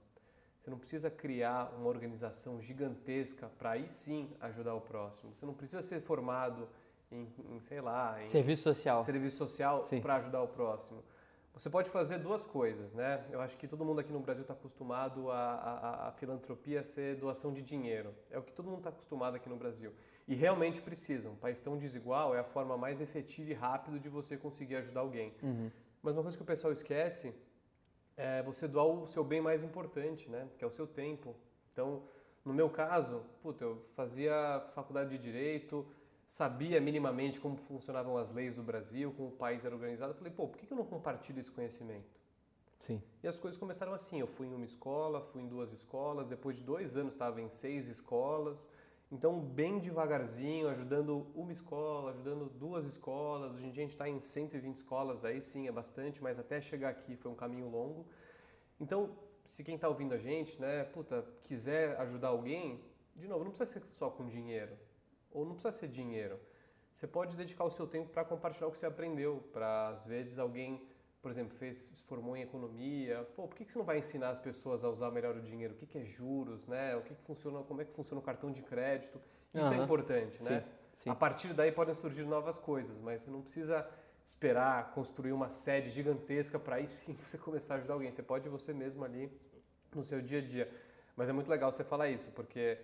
Você não precisa criar uma organização gigantesca para aí sim ajudar o próximo. Você não precisa ser formado em, em sei lá, em serviço social, serviço social para ajudar o próximo. Você pode fazer duas coisas, né? Eu acho que todo mundo aqui no Brasil está acostumado a, a, a, filantropia ser doação de dinheiro. É o que todo mundo está acostumado aqui no Brasil. E realmente precisa. Um país tão desigual é a forma mais efetiva e rápida de você conseguir ajudar alguém. Uhum. Mas uma coisa que o pessoal esquece é você doar o seu bem mais importante, né? Que é o seu tempo. Então, no meu caso, puta, eu fazia faculdade de Direito, sabia minimamente como funcionavam as leis do Brasil, como o país era organizado. Eu falei, pô, por que eu não compartilho esse conhecimento? Sim. E as coisas começaram assim. Eu fui em uma escola, fui em duas escolas, depois de dois anos estava em seis escolas. Então, bem devagarzinho, ajudando uma escola, ajudando duas escolas. Hoje em dia a gente está em 120 escolas, aí sim é bastante, mas até chegar aqui foi um caminho longo. Então, se quem está ouvindo a gente, né, puta, quiser ajudar alguém, de novo, não precisa ser só com dinheiro, ou não precisa ser dinheiro. Você pode dedicar o seu tempo para compartilhar o que você aprendeu, para às vezes alguém por exemplo, fez, se formou em economia, pô, por que, que você não vai ensinar as pessoas a usar melhor o dinheiro? O que, que é juros, né? O que, que funciona, como é que funciona o cartão de crédito? Isso uhum. é importante, né? Sim. A partir daí podem surgir novas coisas, mas você não precisa esperar construir uma sede gigantesca para aí sim você começar a ajudar alguém. Você pode você mesmo ali no seu dia a dia. Mas é muito legal você falar isso, porque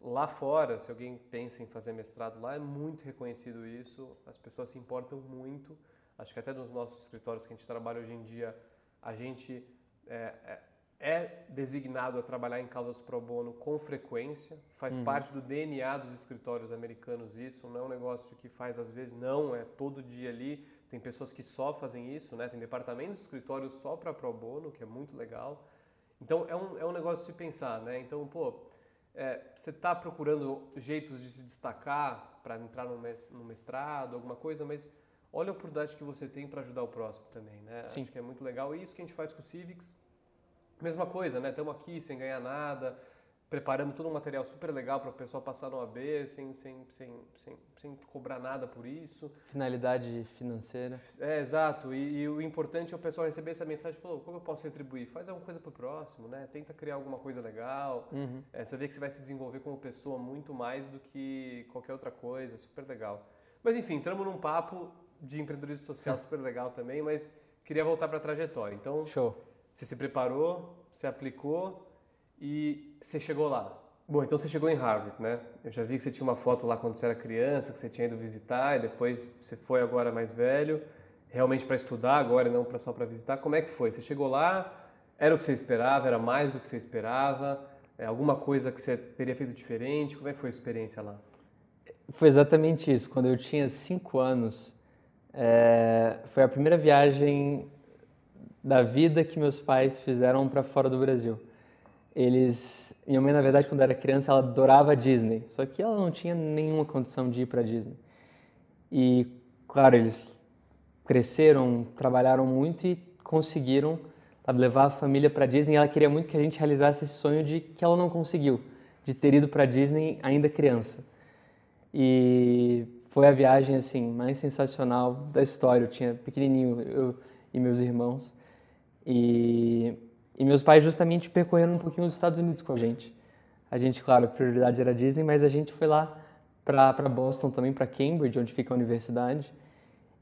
lá fora, se alguém pensa em fazer mestrado lá, é muito reconhecido isso, as pessoas se importam muito acho que até nos nossos escritórios que a gente trabalha hoje em dia, a gente é, é, é designado a trabalhar em causas pro bono com frequência, faz uhum. parte do DNA dos escritórios americanos isso, não é um negócio que faz às vezes, não, é todo dia ali, tem pessoas que só fazem isso, né? tem departamentos de escritórios só para pro bono, que é muito legal. Então é um, é um negócio de se pensar, né? Então, pô, é, você está procurando jeitos de se destacar para entrar no mestrado, alguma coisa, mas olha a oportunidade que você tem para ajudar o próximo também, né? Sim. Acho que é muito legal. E isso que a gente faz com o Civics, mesma coisa, né? Estamos aqui sem ganhar nada, preparamos todo um material super legal para o pessoal passar no AB sem, sem, sem, sem, sem cobrar nada por isso. Finalidade financeira. É, exato. E, e o importante é o pessoal receber essa mensagem e falar, como eu posso retribuir? Faz alguma coisa para o próximo, né? Tenta criar alguma coisa legal. Uhum. É, você vê que você vai se desenvolver como pessoa muito mais do que qualquer outra coisa. Super legal. Mas enfim, entramos num papo de empreendedorismo social super legal também, mas queria voltar para a trajetória. Então, Show. você se preparou, você aplicou e você chegou lá. Bom, então você chegou em Harvard, né? Eu já vi que você tinha uma foto lá quando você era criança, que você tinha ido visitar, e depois você foi agora mais velho, realmente para estudar agora e não só para visitar. Como é que foi? Você chegou lá, era o que você esperava, era mais do que você esperava? É, alguma coisa que você teria feito diferente? Como é que foi a experiência lá? Foi exatamente isso. Quando eu tinha cinco anos, é, foi a primeira viagem da vida que meus pais fizeram para fora do Brasil. Eles, minha mãe na verdade quando era criança ela adorava Disney, só que ela não tinha nenhuma condição de ir para Disney. E claro eles cresceram, trabalharam muito e conseguiram sabe, levar a família para Disney. Ela queria muito que a gente realizasse esse sonho de que ela não conseguiu, de ter ido para Disney ainda criança. E foi a viagem assim mais sensacional da história. Eu tinha pequenininho eu e meus irmãos e, e meus pais justamente percorreram um pouquinho os Estados Unidos com a gente. A gente, claro, a prioridade era Disney, mas a gente foi lá para Boston também, para Cambridge, onde fica a universidade.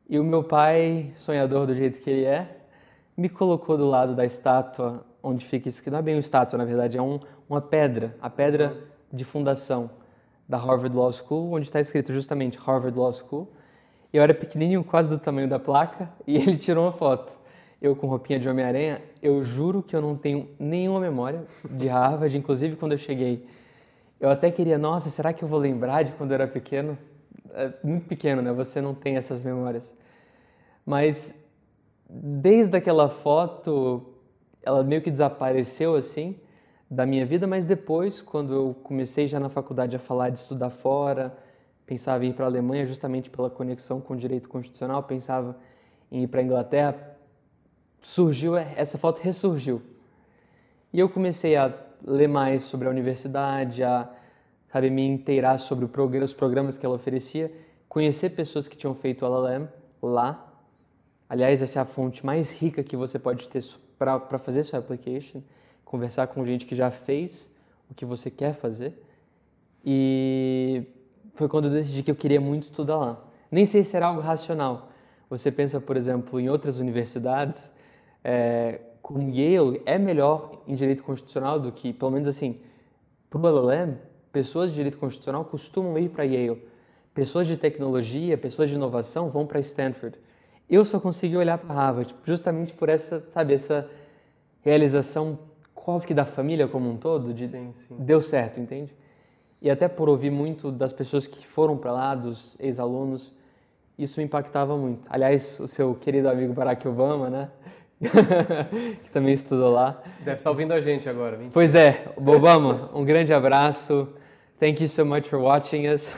E o meu pai, sonhador do jeito que ele é, me colocou do lado da estátua onde fica isso, que não é bem uma estátua, na verdade, é um, uma pedra, a pedra de fundação da Harvard Law School, onde está escrito justamente Harvard Law School. Eu era pequenininho, quase do tamanho da placa, e ele tirou uma foto. Eu com roupinha de Homem-Aranha, eu juro que eu não tenho nenhuma memória de Harvard, inclusive quando eu cheguei. Eu até queria, nossa, será que eu vou lembrar de quando eu era pequeno? É muito pequeno, né? Você não tem essas memórias. Mas desde aquela foto, ela meio que desapareceu assim da minha vida, mas depois, quando eu comecei já na faculdade a falar de estudar fora, pensava em ir para a Alemanha justamente pela conexão com o direito constitucional, pensava em ir para a Inglaterra, surgiu essa foto ressurgiu. E eu comecei a ler mais sobre a universidade, a sabe, me inteirar sobre os programas que ela oferecia, conhecer pessoas que tinham feito o LLM lá. Aliás, essa é a fonte mais rica que você pode ter para fazer sua application conversar com gente que já fez o que você quer fazer. E foi quando eu decidi que eu queria muito estudar lá. Nem sei se era algo racional. Você pensa, por exemplo, em outras universidades, é, como Yale é melhor em direito constitucional do que, pelo menos assim, para o LLM, pessoas de direito constitucional costumam ir para Yale. Pessoas de tecnologia, pessoas de inovação vão para Stanford. Eu só consegui olhar para Harvard justamente por essa, sabe, essa realização quase que da família como um todo, de sim, sim. deu certo, entende? e até por ouvir muito das pessoas que foram para lá, dos ex-alunos, isso me impactava muito. Aliás, o seu querido amigo Barack Obama, né? que também estudou lá. Deve estar tá ouvindo a gente agora. Mentira. Pois é, Obama, um grande abraço. Thank you so much for watching us.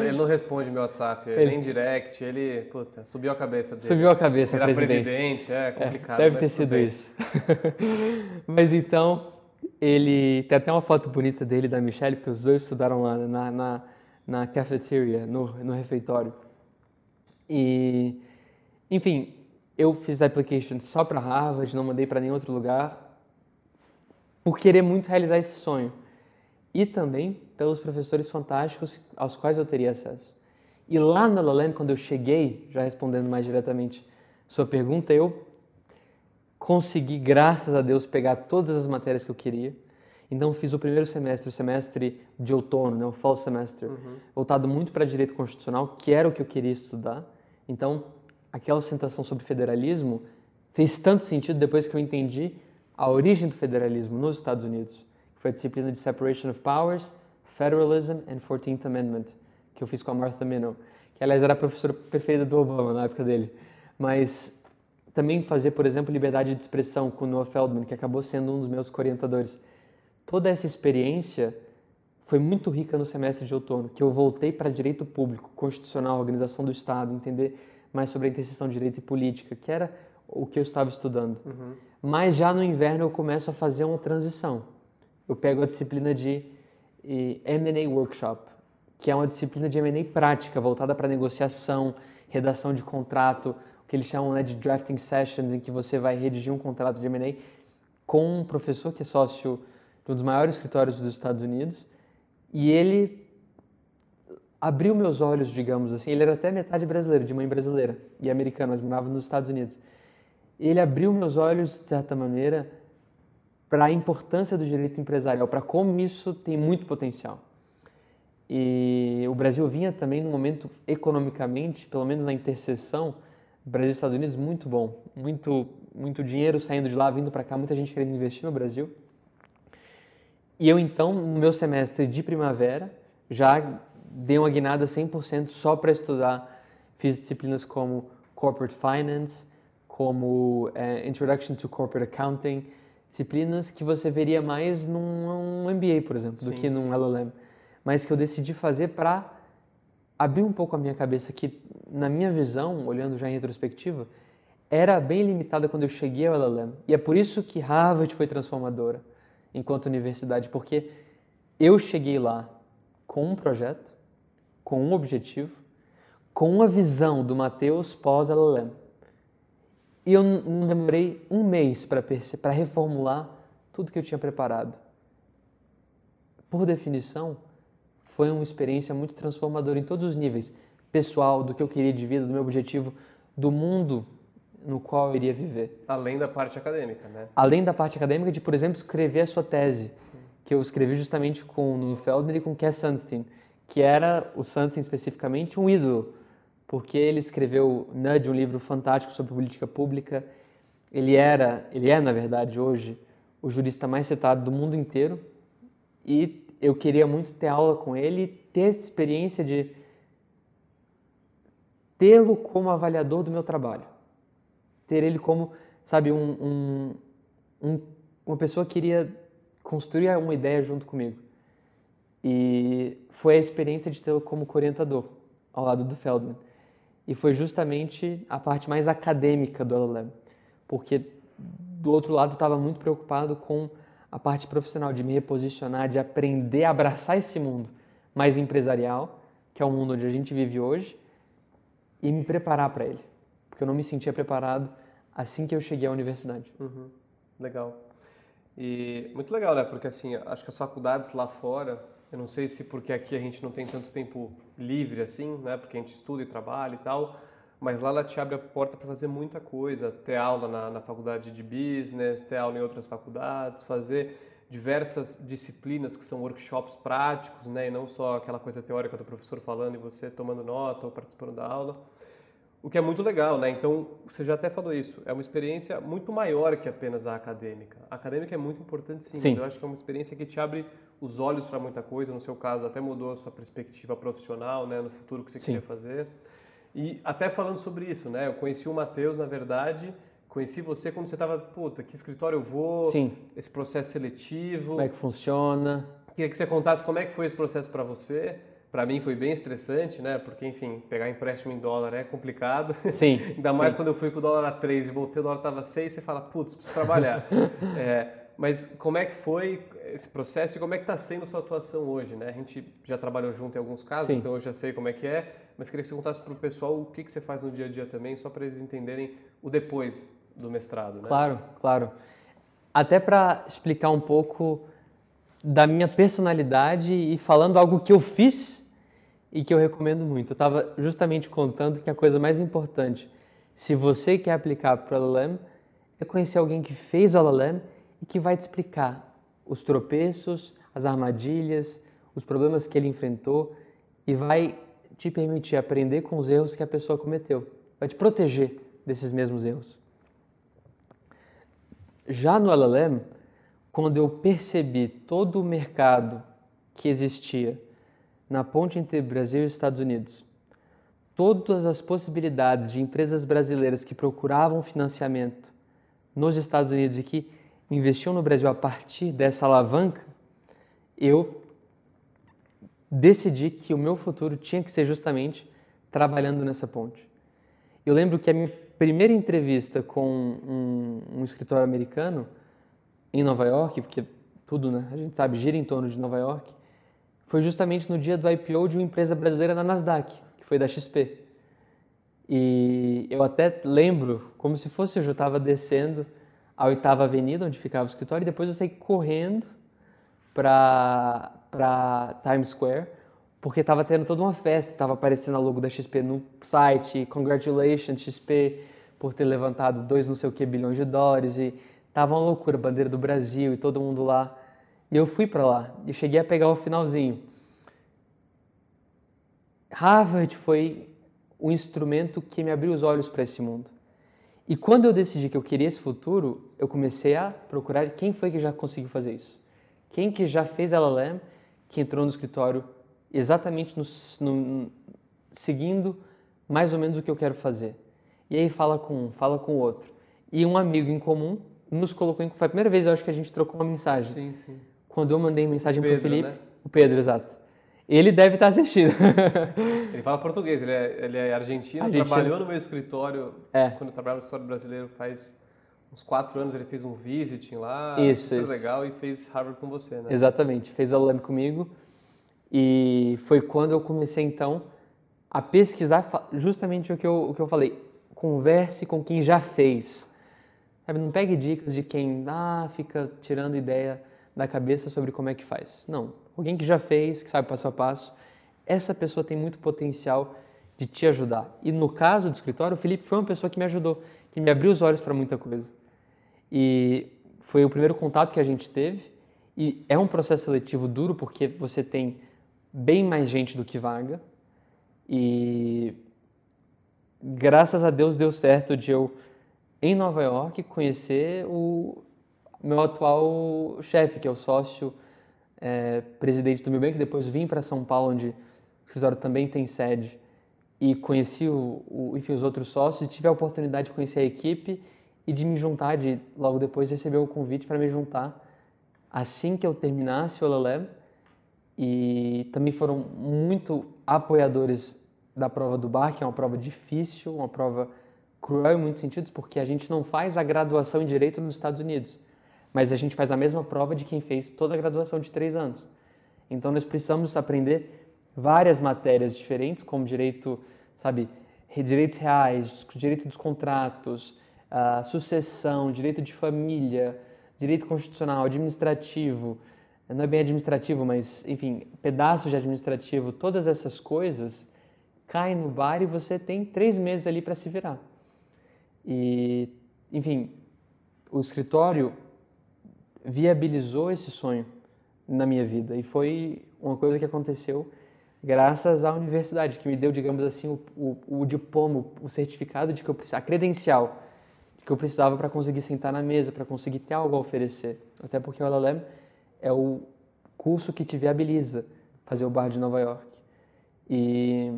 ele não responde meu WhatsApp, ele... nem direct, ele puta, subiu a cabeça dele. Subiu a cabeça, Virar presidente, é complicado. É, deve ter sido isso. mas então, ele tem até uma foto bonita dele da Michelle, porque os dois estudaram lá na, na, na cafeteria, no, no refeitório. E, enfim, eu fiz a application só para Harvard, não mandei para nenhum outro lugar, por querer muito realizar esse sonho. E também pelos professores fantásticos aos quais eu teria acesso. E lá na LaLand, quando eu cheguei, já respondendo mais diretamente sua pergunta, eu consegui, graças a Deus, pegar todas as matérias que eu queria. Então fiz o primeiro semestre, o semestre de outono, né, o fall semester, uhum. voltado muito para direito constitucional, que era o que eu queria estudar. Então, aquela sustentação sobre federalismo fez tanto sentido depois que eu entendi a origem do federalismo nos Estados Unidos, que foi a disciplina de Separation of Powers Federalism and 14th Amendment, que eu fiz com a Martha Minow, que aliás era a professora perfeita do Obama na época dele. Mas também fazer, por exemplo, liberdade de expressão com Noah Feldman, que acabou sendo um dos meus orientadores. Toda essa experiência foi muito rica no semestre de outono, que eu voltei para direito público, constitucional, organização do Estado, entender mais sobre a interseção de direito e política, que era o que eu estava estudando. Uhum. Mas já no inverno eu começo a fazer uma transição. Eu pego a disciplina de M&A Workshop, que é uma disciplina de M&A prática, voltada para negociação, redação de contrato, o que eles chamam né, de drafting sessions, em que você vai redigir um contrato de M&A com um professor que é sócio de um dos maiores escritórios dos Estados Unidos, e ele abriu meus olhos, digamos assim, ele era até metade brasileiro, de mãe brasileira e americano, mas morava nos Estados Unidos. Ele abriu meus olhos, de certa maneira, para a importância do direito empresarial, para como isso tem muito potencial. E o Brasil vinha também num momento economicamente, pelo menos na interseção Brasil e Estados Unidos, muito bom. Muito, muito dinheiro saindo de lá, vindo para cá, muita gente querendo investir no Brasil. E eu então, no meu semestre de primavera, já dei uma guinada 100% só para estudar. Fiz disciplinas como Corporate Finance, como uh, Introduction to Corporate Accounting, disciplinas que você veria mais num MBA, por exemplo, sim, do que sim. num LLM, mas que eu decidi fazer para abrir um pouco a minha cabeça que, na minha visão, olhando já em retrospectiva, era bem limitada quando eu cheguei ao LLM. E é por isso que Harvard foi transformadora enquanto universidade, porque eu cheguei lá com um projeto, com um objetivo, com uma visão do Mateus pós-LLM. E eu não demorei um mês para reformular tudo que eu tinha preparado. Por definição, foi uma experiência muito transformadora em todos os níveis pessoal, do que eu queria de vida, do meu objetivo, do mundo no qual eu iria viver. Além da parte acadêmica, né? Além da parte acadêmica de, por exemplo, escrever a sua tese, Sim. que eu escrevi justamente com o Feldman e com Cass Sunstein, que era o Sunstein especificamente um ídolo porque ele escreveu Nudge, um livro fantástico sobre política pública. Ele era, ele é na verdade hoje o jurista mais citado do mundo inteiro e eu queria muito ter aula com ele ter essa experiência de tê-lo como avaliador do meu trabalho, ter ele como, sabe, um, um, um, uma pessoa que queria construir uma ideia junto comigo. E foi a experiência de tê-lo como orientador ao lado do Feldman. E foi justamente a parte mais acadêmica do LLM, porque do outro lado estava muito preocupado com a parte profissional, de me reposicionar, de aprender a abraçar esse mundo mais empresarial, que é o mundo onde a gente vive hoje, e me preparar para ele, porque eu não me sentia preparado assim que eu cheguei à universidade. Uhum. Legal. E muito legal, né? Porque assim, acho que as faculdades lá fora eu não sei se porque aqui a gente não tem tanto tempo livre assim, né? Porque a gente estuda e trabalha e tal. Mas lá ela te abre a porta para fazer muita coisa, ter aula na, na faculdade de business, ter aula em outras faculdades, fazer diversas disciplinas que são workshops práticos, né? E não só aquela coisa teórica do professor falando e você tomando nota ou participando da aula. O que é muito legal, né? Então, você já até falou isso, é uma experiência muito maior que apenas a acadêmica. A acadêmica é muito importante sim, sim. mas eu acho que é uma experiência que te abre os olhos para muita coisa, no seu caso até mudou a sua perspectiva profissional, né, no futuro que você Sim. queria fazer. E até falando sobre isso, né, eu conheci o Matheus, na verdade, conheci você quando você estava, puta, que escritório eu vou? Sim. Esse processo seletivo. Como é que funciona? Queria que você contasse como é que foi esse processo para você. Para mim foi bem estressante, né? Porque, enfim, pegar empréstimo em dólar é complicado. Sim. Ainda mais sim. quando eu fui com o dólar a 3 e voltei, o dólar estava 6, você fala, putz, preciso trabalhar. é, mas como é que foi esse processo e como é que está sendo a sua atuação hoje, né? A gente já trabalhou junto em alguns casos, sim. então eu já sei como é que é, mas queria que você contasse para o pessoal o que, que você faz no dia a dia também, só para eles entenderem o depois do mestrado, né? Claro, claro. Até para explicar um pouco da minha personalidade e falando algo que eu fiz e que eu recomendo muito. Eu estava justamente contando que a coisa mais importante, se você quer aplicar para o LLM, é conhecer alguém que fez o LLM e que vai te explicar os tropeços, as armadilhas, os problemas que ele enfrentou e vai te permitir aprender com os erros que a pessoa cometeu. Vai te proteger desses mesmos erros. Já no LLM, quando eu percebi todo o mercado que existia na ponte entre Brasil e Estados Unidos, todas as possibilidades de empresas brasileiras que procuravam financiamento nos Estados Unidos e que investiam no Brasil a partir dessa alavanca, eu decidi que o meu futuro tinha que ser justamente trabalhando nessa ponte. Eu lembro que a minha primeira entrevista com um, um escritório americano em Nova York, porque tudo, né, a gente sabe, gira em torno de Nova York, foi justamente no dia do IPO de uma empresa brasileira na Nasdaq, que foi da XP. E eu até lembro, como se fosse eu estava descendo a oitava avenida, onde ficava o escritório, e depois eu saí correndo para Times Square, porque estava tendo toda uma festa, estava aparecendo a logo da XP no site, congratulations XP por ter levantado dois não sei o que bilhões de dólares, e Tava uma loucura, bandeira do Brasil e todo mundo lá. E eu fui para lá e cheguei a pegar o finalzinho. Harvard foi o instrumento que me abriu os olhos para esse mundo. E quando eu decidi que eu queria esse futuro, eu comecei a procurar quem foi que já conseguiu fazer isso. Quem que já fez LLM, que entrou no escritório exatamente no, no, seguindo mais ou menos o que eu quero fazer. E aí fala com um, fala com o outro. E um amigo em comum nos colocou em. Foi a primeira vez, eu acho, que a gente trocou uma mensagem. Sim, sim. Quando eu mandei mensagem para o Felipe. Né? O Pedro, exato. Ele deve estar assistindo. ele fala português, ele é, ele é argentino, argentino, trabalhou no meu escritório. É. Quando eu trabalhava no escritório brasileiro faz uns quatro anos, ele fez um visiting lá. Isso, super isso. legal, e fez Harvard com você, né? Exatamente, fez o LLM comigo. E foi quando eu comecei, então, a pesquisar justamente o que eu, o que eu falei. Converse com quem já fez. Sabe, não pegue dicas de quem ah, fica tirando ideia da cabeça sobre como é que faz. Não. Alguém que já fez, que sabe passo a passo, essa pessoa tem muito potencial de te ajudar. E no caso do escritório, o Felipe foi uma pessoa que me ajudou, que me abriu os olhos para muita coisa. E foi o primeiro contato que a gente teve. E é um processo seletivo duro porque você tem bem mais gente do que vaga. E graças a Deus deu certo de eu em Nova York conhecer o meu atual chefe, que é o sócio é, presidente do banco. Depois vim para São Paulo, onde o escritório também tem sede, e conheci o, o, enfim, os outros sócios. E tive a oportunidade de conhecer a equipe e de me juntar, de logo depois receber o convite para me juntar assim que eu terminasse o LLM. E também foram muito apoiadores da prova do bar, que é uma prova difícil, uma prova cruel em muitos sentidos, porque a gente não faz a graduação em Direito nos Estados Unidos, mas a gente faz a mesma prova de quem fez toda a graduação de três anos. Então nós precisamos aprender várias matérias diferentes, como direito, sabe, direitos reais, direito dos contratos, uh, sucessão, direito de família, direito constitucional, administrativo, não é bem administrativo, mas enfim, pedaços de administrativo, todas essas coisas caem no bar e você tem três meses ali para se virar. E, enfim, o escritório viabilizou esse sonho na minha vida e foi uma coisa que aconteceu graças à universidade, que me deu, digamos assim, o, o, o diploma, o certificado de que eu a credencial de que eu precisava para conseguir sentar na mesa, para conseguir ter algo a oferecer. Até porque o LLM é o curso que te viabiliza fazer o bar de Nova York. E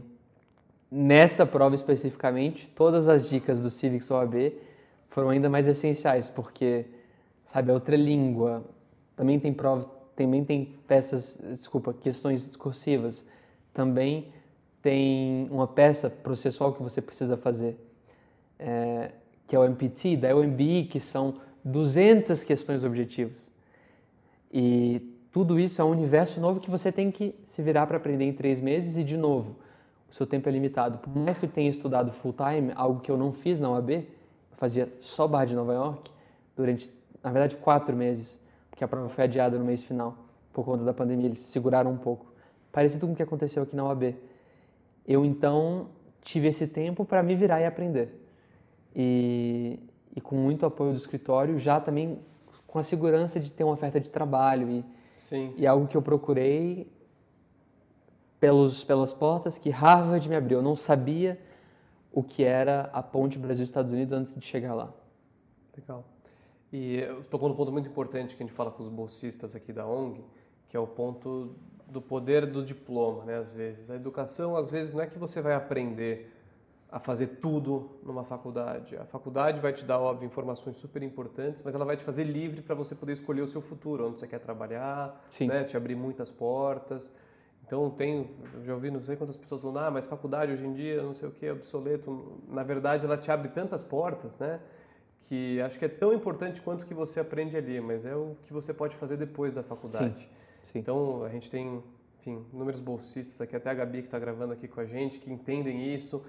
nessa prova especificamente, todas as dicas do Civics OAB foram ainda mais essenciais, porque, sabe, a outra língua, também tem prova, também tem peças, desculpa, questões discursivas, também tem uma peça processual que você precisa fazer, é, que é o MPT, da UMBI, que são 200 questões objetivas. E tudo isso é um universo novo que você tem que se virar para aprender em três meses e, de novo, o seu tempo é limitado. Por mais que eu tenha estudado full time, algo que eu não fiz na UAB, eu fazia só bar de Nova York durante, na verdade, quatro meses, porque a prova foi adiada no mês final, por conta da pandemia, eles seguraram um pouco. Parecido com o que aconteceu aqui na UAB. Eu, então, tive esse tempo para me virar e aprender. E, e com muito apoio do escritório, já também com a segurança de ter uma oferta de trabalho e Sim, sim. E algo que eu procurei pelos, pelas portas que Harvard me abriu. Eu não sabia o que era a ponte Brasil-Estados Unidos antes de chegar lá. Legal. E tocou num ponto muito importante que a gente fala com os bolsistas aqui da ONG, que é o ponto do poder do diploma, né? Às vezes a educação, às vezes não é que você vai aprender a fazer tudo numa faculdade. A faculdade vai te dar, óbvio, informações super importantes, mas ela vai te fazer livre para você poder escolher o seu futuro, onde você quer trabalhar, né? te abrir muitas portas. Então, tem, já ouvi não sei quantas pessoas falando, ah, mas faculdade hoje em dia, não sei o que, obsoleto. Na verdade, ela te abre tantas portas, né? Que acho que é tão importante quanto o que você aprende ali, mas é o que você pode fazer depois da faculdade. Sim. Sim. Então, a gente tem, enfim, inúmeros bolsistas aqui, até a Gabi que está gravando aqui com a gente, que entendem isso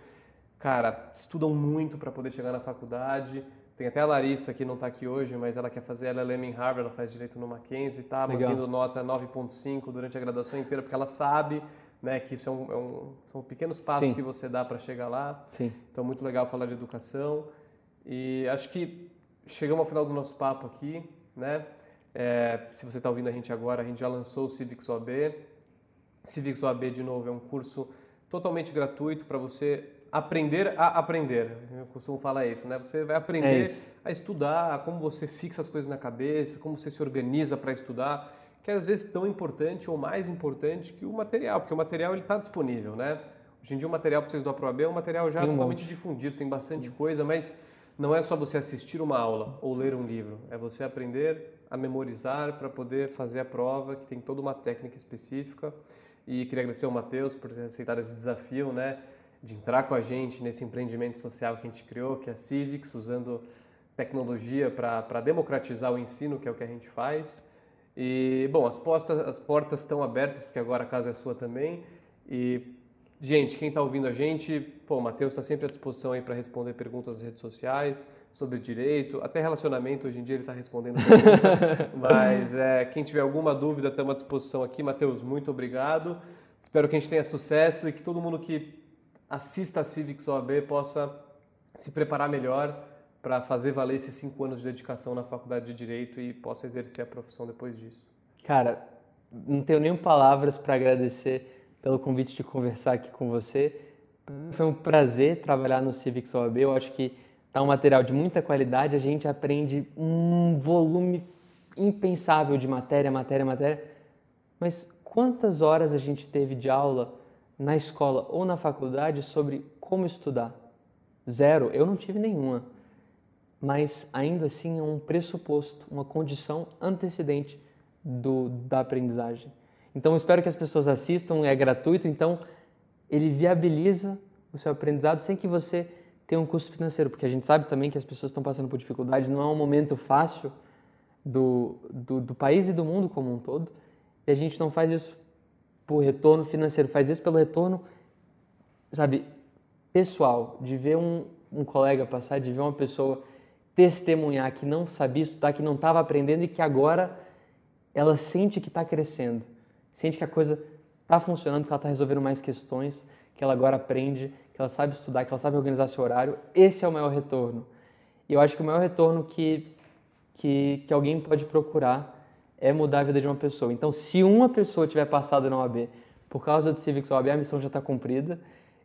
cara, estudam muito para poder chegar na faculdade. Tem até a Larissa que não está aqui hoje, mas ela quer fazer LLM em Harvard, ela faz direito no Mackenzie, está mantendo nota 9.5 durante a graduação inteira, porque ela sabe né, que isso é um, é um são pequenos passos Sim. que você dá para chegar lá. Sim. Então, muito legal falar de educação. E acho que chegamos ao final do nosso papo aqui, né? É, se você está ouvindo a gente agora, a gente já lançou o Civics OAB. Civics OAB, de novo, é um curso totalmente gratuito para você aprender a aprender. Eu costumo falar isso, né? Você vai aprender é a estudar, como você fixa as coisas na cabeça, como você se organiza para estudar, que é às vezes tão importante ou mais importante que o material, porque o material ele está disponível, né? Hoje em dia o material para vocês do AproAB é um material já um totalmente monte. difundido, tem bastante coisa, mas não é só você assistir uma aula ou ler um livro, é você aprender a memorizar para poder fazer a prova, que tem toda uma técnica específica. E queria agradecer ao Matheus por ter aceitado esse desafio, né? de entrar com a gente nesse empreendimento social que a gente criou, que é a Civics, usando tecnologia para democratizar o ensino, que é o que a gente faz. E, bom, as, postas, as portas estão abertas, porque agora a casa é sua também. E, gente, quem está ouvindo a gente, pô, o Matheus está sempre à disposição aí para responder perguntas nas redes sociais sobre direito, até relacionamento, hoje em dia ele está respondendo. Mas é, quem tiver alguma dúvida, estamos à disposição aqui. Matheus, muito obrigado. Espero que a gente tenha sucesso e que todo mundo que assista a Civics OAB possa se preparar melhor para fazer valer esses cinco anos de dedicação na faculdade de Direito e possa exercer a profissão depois disso. Cara, não tenho nem palavras para agradecer pelo convite de conversar aqui com você. Foi um prazer trabalhar no Civics OAB. Eu acho que tá um material de muita qualidade. A gente aprende um volume impensável de matéria, matéria, matéria. Mas quantas horas a gente teve de aula na escola ou na faculdade sobre como estudar? Zero, eu não tive nenhuma. Mas ainda assim é um pressuposto, uma condição antecedente do, da aprendizagem. Então espero que as pessoas assistam, é gratuito, então ele viabiliza o seu aprendizado sem que você tenha um custo financeiro, porque a gente sabe também que as pessoas estão passando por dificuldade, não é um momento fácil do, do, do país e do mundo como um todo, e a gente não faz isso por retorno financeiro, faz isso pelo retorno, sabe, pessoal, de ver um, um colega passar, de ver uma pessoa testemunhar que não sabia estudar, que não estava aprendendo e que agora ela sente que está crescendo, sente que a coisa está funcionando, que ela está resolvendo mais questões, que ela agora aprende, que ela sabe estudar, que ela sabe organizar seu horário. Esse é o maior retorno. E eu acho que o maior retorno que, que, que alguém pode procurar é mudar a vida de uma pessoa. Então, se uma pessoa tiver passado na OAB por causa do Civics OAB, a missão já está cumprida.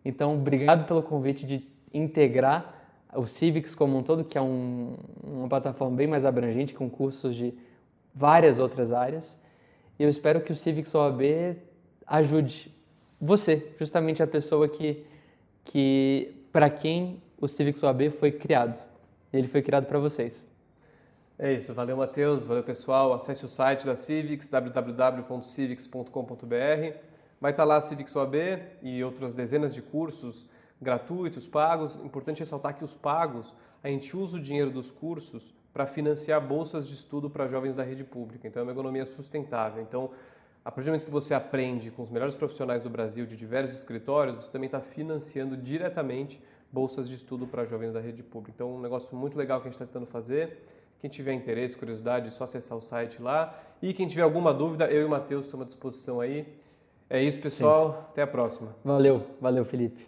Então, obrigado pelo convite de integrar o Civics como um todo, que é um, uma plataforma bem mais abrangente, com cursos de várias outras áreas. Eu espero que o Civics OAB ajude você, justamente a pessoa que, que para quem o Civics OAB foi criado. Ele foi criado para vocês. É isso, valeu Matheus, valeu pessoal. Acesse o site da Civics, www.civics.com.br. Vai estar lá a Civics OAB e outras dezenas de cursos gratuitos, pagos. Importante ressaltar que os pagos, a gente usa o dinheiro dos cursos para financiar bolsas de estudo para jovens da rede pública. Então é uma economia sustentável. Então, a partir do momento que você aprende com os melhores profissionais do Brasil de diversos escritórios, você também está financiando diretamente bolsas de estudo para jovens da rede pública. Então, um negócio muito legal que a gente está tentando fazer. Quem tiver interesse, curiosidade, é só acessar o site lá. E quem tiver alguma dúvida, eu e o Matheus estamos à disposição aí. É isso, pessoal. Sim. Até a próxima. Valeu, valeu, Felipe.